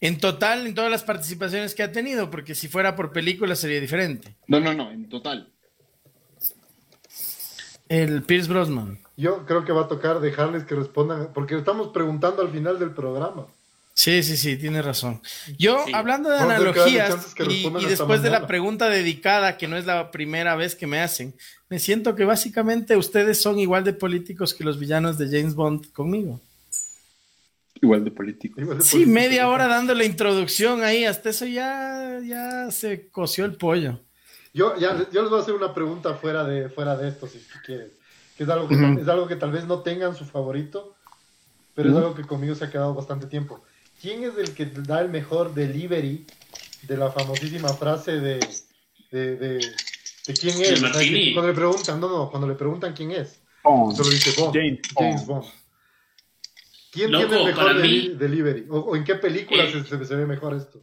S4: En total, en todas las participaciones que ha tenido, porque si fuera por película sería diferente.
S5: No, no, no, en total.
S4: El Pierce Brosnan.
S3: Yo creo que va a tocar dejarles que respondan, porque estamos preguntando al final del programa.
S4: Sí, sí, sí, tiene razón. Yo, hablando de analogías y, después de la pregunta dedicada, que no es la primera vez que me hacen, me siento que básicamente ustedes son igual de políticos que los villanos de James Bond conmigo.
S5: Igual de políticos.
S4: sí, media hora dando la introducción ahí, hasta eso ya, ya se coció el pollo.
S3: Yo, ya, yo les voy a hacer una pregunta fuera de, fuera de esto, si quieren que es algo que, es algo que tal vez no tengan su favorito, pero es algo que conmigo se ha quedado bastante tiempo. ¿Quién es el que da el mejor delivery de la famosísima frase de, de, de, quién es? cuando le preguntan, no, no, cuando le preguntan quién es, solo dice Bond, James, Bond. ¿Quién tiene el mejor delivery? ¿O, en qué película eh, se, se, ve mejor esto?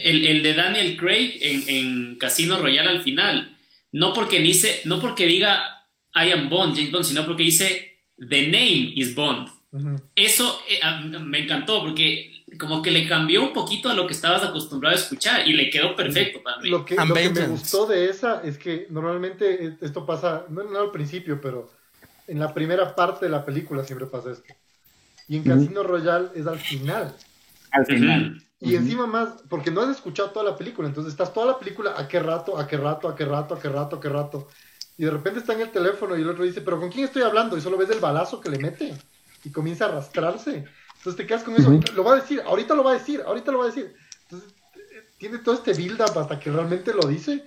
S1: El, el de Daniel Craig en, en, Casino Royale al final. No porque, dice, no porque diga I am Bond, James Bond, sino porque dice The name is Bond. Eso eh, me encantó porque como que le cambió un poquito a lo que estabas acostumbrado a escuchar y le quedó perfecto también.
S3: Lo que, me gustó de esa es que normalmente esto pasa, no, al principio, pero en la primera parte de la película siempre pasa esto. Y en Casino Royale es al final.
S2: Al final.
S3: Y encima más, porque no has escuchado toda la película, entonces estás toda la película a qué rato, a qué rato, a qué rato, a qué rato, a qué rato y de repente está en el teléfono y el otro dice, pero ¿con quién estoy hablando? Y solo ves el balazo que le mete y comienza a arrastrarse. Entonces te quedas con eso, lo va a decir, ahorita lo va a decir, ahorita lo va a decir. Entonces tiene todo este build-up hasta que realmente lo dice,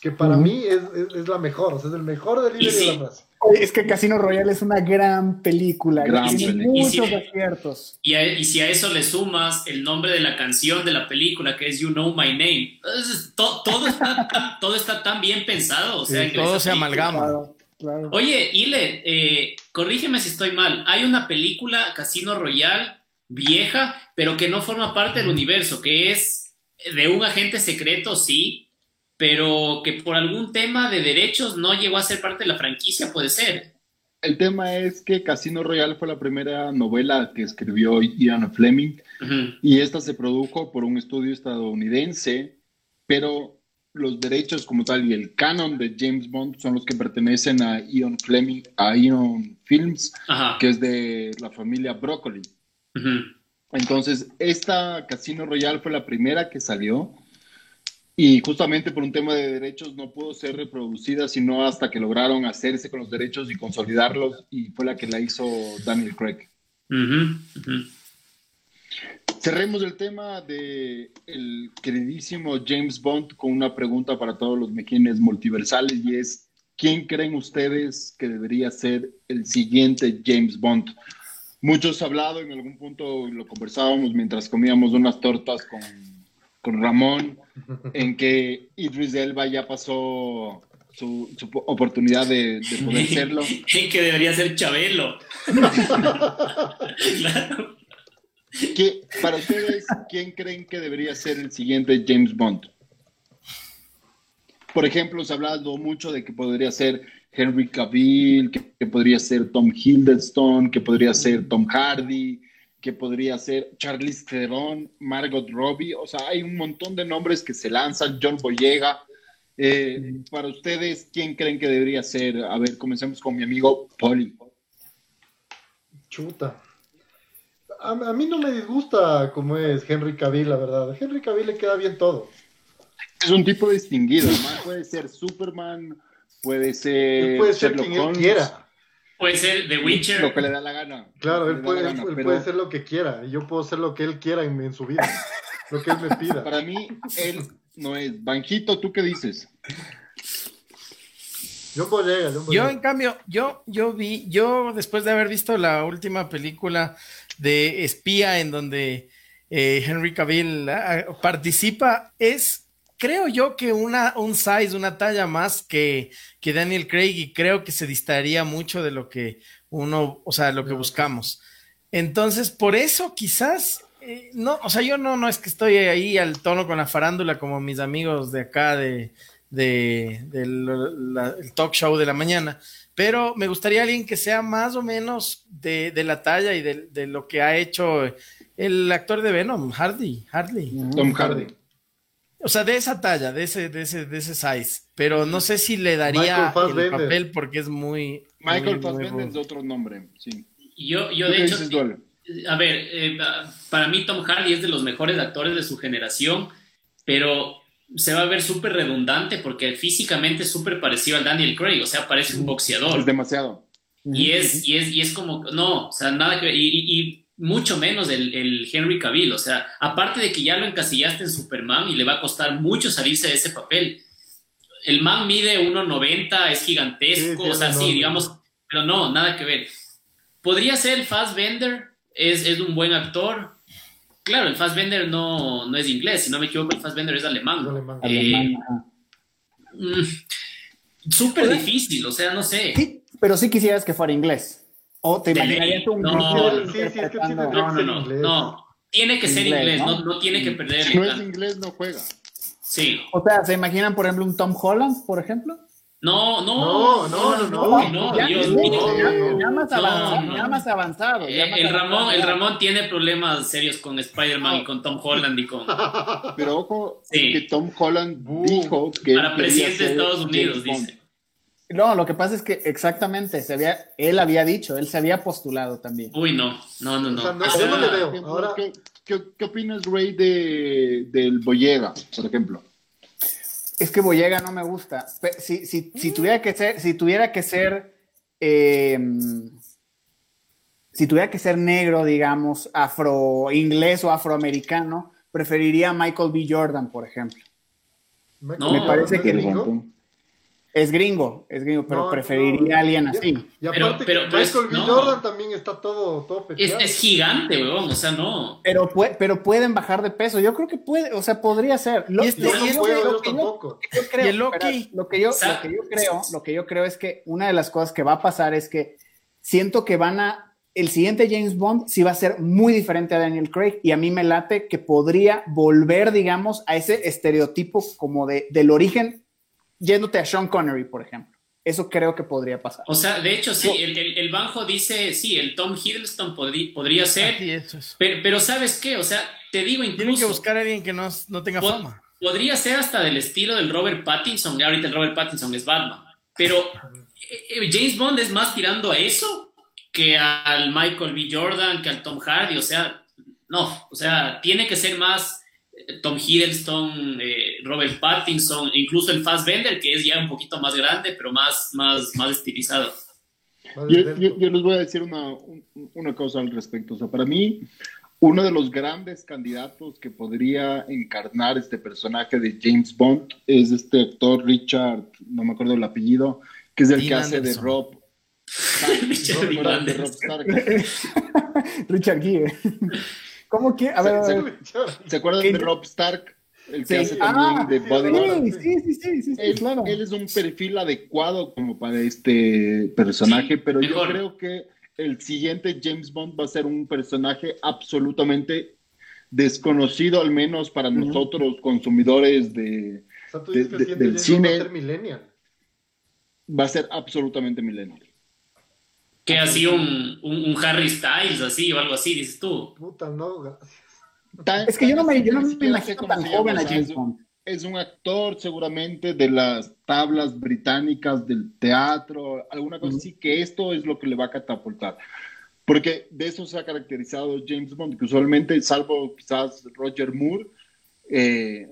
S3: que para mí es, es, la mejor, o sea, es el mejor delivery de la frase.
S2: Es que Casino Royale es una gran película. tiene muchos y aciertos.
S1: Y, si a eso le sumas el nombre de la canción de la película, que es You Know My Name, todo, está, todo está tan bien pensado. O sea,
S4: todo se amalgama.
S1: Oye, Ile, eh, corrígeme si estoy mal. Hay una película, Casino Royale, vieja, pero que no forma parte del universo, que es de un agente secreto, sí, pero que por algún tema de derechos no llegó a ser parte de la franquicia, puede ser.
S5: El tema es que Casino Royale fue la primera novela que escribió Ian Fleming y esta se produjo por un estudio estadounidense, pero los derechos como tal y el canon de James Bond son los que pertenecen a Ian Fleming, a Ian Films, que es de la familia Broccoli. Entonces, esta Casino Royale fue la primera que salió y justamente por un tema de derechos no pudo ser reproducida sino hasta que lograron hacerse con los derechos y consolidarlos y fue la que la hizo Daniel Craig. Cerremos el tema de el queridísimo James Bond con una pregunta para todos los mejines multiversales y es ¿quién creen ustedes que debería ser el siguiente James Bond? Muchos han hablado, en algún punto lo conversábamos mientras comíamos unas tortas con, con Ramón, en que Idris Elba ya pasó su, oportunidad de, poder serlo.
S1: En que debería ser Chabelo.
S5: claro. para ustedes, ¿quién creen que debería ser el siguiente James Bond? Por ejemplo, se ha hablado mucho de que podría ser Henry Cavill, que, podría ser Tom Hiddleston, que podría ser Tom Hardy, que podría ser Charlize Theron, Margot Robbie, o sea, hay un montón de nombres que se lanzan, John Boyega. Eh, para ustedes, ¿quién creen que debería ser? A ver, comencemos con mi amigo Poli.
S3: Chuta. A, mí no me disgusta como es Henry Cavill, la verdad. A Henry Cavill le queda bien todo.
S5: Es un tipo distinguido, puede ser Superman, puede ser...
S3: puede ser quien él quiera.
S1: Puede ser The Witcher.
S5: Lo que le da la gana.
S3: Claro, él, puede, puede, ser lo que quiera. Y yo puedo ser lo que él quiera en, su vida. lo que él me pida.
S5: Para mí, él no es. Banjito, ¿tú qué dices?
S3: John Boyega.
S4: Yo, en cambio, yo, yo vi, yo después de haber visto la última película de espía en donde eh, Henry Cavill ah, participa, es, creo yo que una, un size, una talla más que, que Daniel Craig y creo que se distaría mucho de lo que uno, o sea, lo que buscamos. Entonces, por eso quizás, eh, no, o sea, yo no, no es que estoy ahí al tono con la farándula como mis amigos de acá de, de, del talk show de la mañana, pero me gustaría alguien que sea más o menos de, la talla y de, lo que ha hecho el actor de Venom, Hardy, Hardy.
S5: Tom Hardy.
S4: O sea, de esa talla, de ese, de ese, de ese size. Pero no sé si le daría el papel porque es muy.
S5: Michael Fassbender es otro nombre, sí.
S1: Yo, yo de hecho. A ver, eh, para mí Tom Hardy es de los mejores actores de su generación, pero se va a ver súper redundante porque físicamente es súper parecido al Daniel Craig, o sea, parece un boxeador.
S5: Es demasiado.
S1: Y es, y es, y es como, no, o sea, nada que ver, y, mucho menos el, Henry Cavill, o sea, aparte de que ya lo encasillaste en Superman y le va a costar mucho salirse de ese papel. El man mide 1,90, es gigantesco, o sea, sí, digamos, pero no, nada que ver. Podría ser el Fassbender, es, es un buen actor, Claro, el Fassbender no, no es inglés, si no me equivoco, el Fassbender es alemán. Eh, mm, súper difícil, o sea, no sé.
S2: Sí, pero sí quisieras que fuera inglés. O te imaginarías un
S1: no, no, no, no, no, tiene que ser inglés, no, no tiene que perder.
S5: Si no es inglés, no juega.
S1: Sí.
S2: O sea, ¿se imaginan, por ejemplo, un Tom Holland, por ejemplo?
S1: No, no, no, no, no,
S2: ya, Dios mío. Ya, más avanzado, ya más avanzado.
S1: el, Ramón, el Ramón tiene problemas serios con Spider-Man y con Tom Holland y con.
S5: Pero ojo, que Tom Holland dijo que.
S1: Para presidente de Estados Unidos, dice.
S2: No, lo que pasa es que exactamente, se había, él había dicho, él se había postulado también.
S1: Uy, no, no, no, no.
S3: yo no le veo. Ahora...
S5: ¿Qué, qué, qué opinas, Ray, de, del Boyega, por ejemplo?
S2: Es que Boyega no me gusta. Si, si, si tuviera que ser, si tuviera que ser, em, si tuviera que ser negro, digamos, afro inglés o afroamericano, preferiría a Michael B. Jordan, por ejemplo.
S3: No, me parece que
S2: es gringo, es gringo, pero preferiría a alguien así.
S3: Y aparte, pero, pero, Michael B. Jordan también está todo, todo
S1: es, es, gigante, weón, o sea, no.
S2: Pero, pero pueden bajar de peso, yo creo que puede, o sea, podría ser.
S3: Lo, este, yo no puedo, yo tampoco.
S2: Yo creo, lo, que yo, lo que yo creo, lo que yo creo es que una de las cosas que va a pasar es que siento que van a, el siguiente James Bond sí va a ser muy diferente a Daniel Craig y a mí me late que podría volver, digamos, a ese estereotipo como de, del origen yéndote a Sean Connery, por ejemplo. Eso creo que podría pasar.
S1: O sea, de hecho, sí, el, el, Banjo dice, sí, el Tom Hiddleston podría ser, pero, ¿sabes qué? O sea, te digo incluso...
S4: Tienen que buscar a alguien que no, tenga fama.
S1: Podría ser hasta del estilo del Robert Pattinson, ahorita el Robert Pattinson es Batman, pero eh, eh, James Bond es más tirando a eso que al Michael B. Jordan, que al Tom Hardy, o sea, no, o sea, tiene que ser más Tom Hiddleston, eh, Robert Pattinson, incluso el Fassbender, que es ya un poquito más grande, pero más, más, más estilizado.
S5: Yo, les voy a decir una, una, cosa al respecto. O sea, para mí, uno de los grandes candidatos que podría encarnar este personaje de James Bond es este actor Richard, no me acuerdo el apellido, que es el que hace de Rob.
S1: Richard,
S2: Richard Gere. ¿Cómo que? A ver,
S5: ¿Se acuerdan de Rob Stark? El que hace también ah, de Bodyguard.
S2: Sí, sí, sí, sí,
S5: él,
S2: claro.
S5: Él es un perfil adecuado como para este personaje, pero yo creo que el siguiente James Bond va a ser un personaje absolutamente desconocido, al menos para nosotros consumidores de,
S3: o sea, tú dices que del cine. Va a ser millennial.
S5: Va a ser absolutamente millennial.
S1: Que así un, un, Harry Styles, así o algo así, dices tú.
S3: Puta, no, gracias.
S2: es que yo no me, yo no me imagino tan joven a James Bond.
S5: Es un actor seguramente de las tablas británicas del teatro, alguna cosa así, que esto es lo que le va a catapultar. Porque de eso se ha caracterizado James Bond, que usualmente, salvo quizás Roger Moore, eh,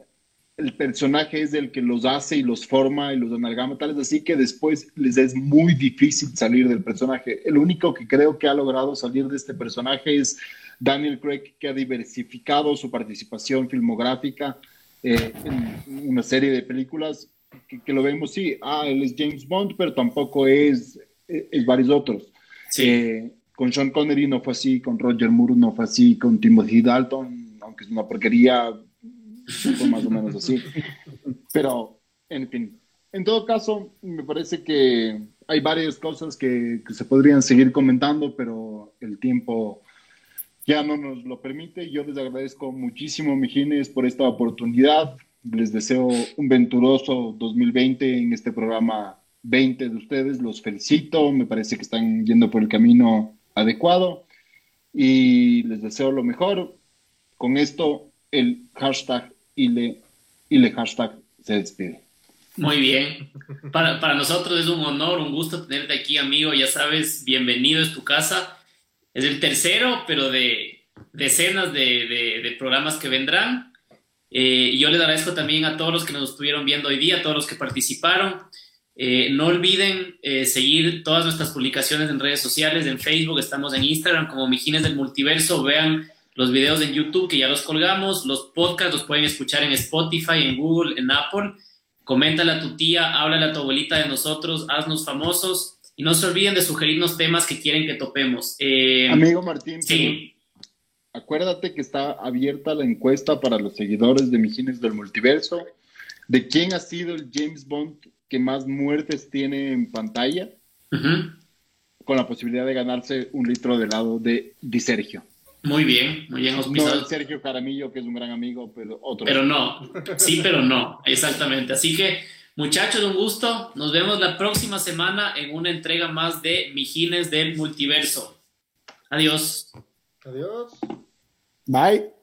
S5: el personaje es el que los hace y los forma y los amalgama, tal es así que después les es muy difícil salir del personaje. El único que creo que ha logrado salir de este personaje es Daniel Craig, que ha diversificado su participación filmográfica eh, en una serie de películas que, lo vemos, sí, ah, él es James Bond, pero tampoco es, es, varios otros. Sí. Eh, con Sean Connery no fue así, con Roger Moore no fue así, con Timothy Dalton, aunque es una porquería, fue más o menos así. Pero, en fin, en todo caso, me parece que hay varias cosas que, se podrían seguir comentando, pero el tiempo ya no nos lo permite. Yo les agradezco muchísimo, Mijines, por esta oportunidad. Les deseo un venturoso 2020 en este programa 20 de ustedes. Los felicito, me parece que están yendo por el camino adecuado y les deseo lo mejor. Con esto, el hashtag ILE, ILE hashtag se despide.
S1: Muy bien. Para, para nosotros es un honor, un gusto tenerte aquí, amigo. Ya sabes, bienvenido, es tu casa. Es el tercero, pero de decenas de, de, programas que vendrán. Eh, y yo les agradezco también a todos los que nos estuvieron viendo hoy día, a todos los que participaron. Eh, no olviden eh, seguir todas nuestras publicaciones en redes sociales, en Facebook, estamos en Instagram como Mijines del Multiverso. Vean los videos en YouTube que ya los colgamos, los podcasts los pueden escuchar en Spotify, en Google, en Apple. Coméntale a tu tía, háblale a tu abuelita de nosotros, haznos famosos. Y no se olviden de sugerirnos temas que quieren que topemos.
S5: Eh, Amigo Martín, sí. acuérdate que está abierta la encuesta para los seguidores de Mijines del Multiverso de quién ha sido el James Bond que más muertes tiene en pantalla, con la posibilidad de ganarse un litro de helado de Di Sergio.
S1: Muy bien, muy bien.
S5: No Sergio Caramillo, que es un gran amigo, pero otro.
S1: Pero no, sí, pero no, exactamente. Así que Muchachos, un gusto. Nos vemos la próxima semana en una entrega más de Mijines del Multiverso. Adiós.
S3: Adiós.
S2: Bye.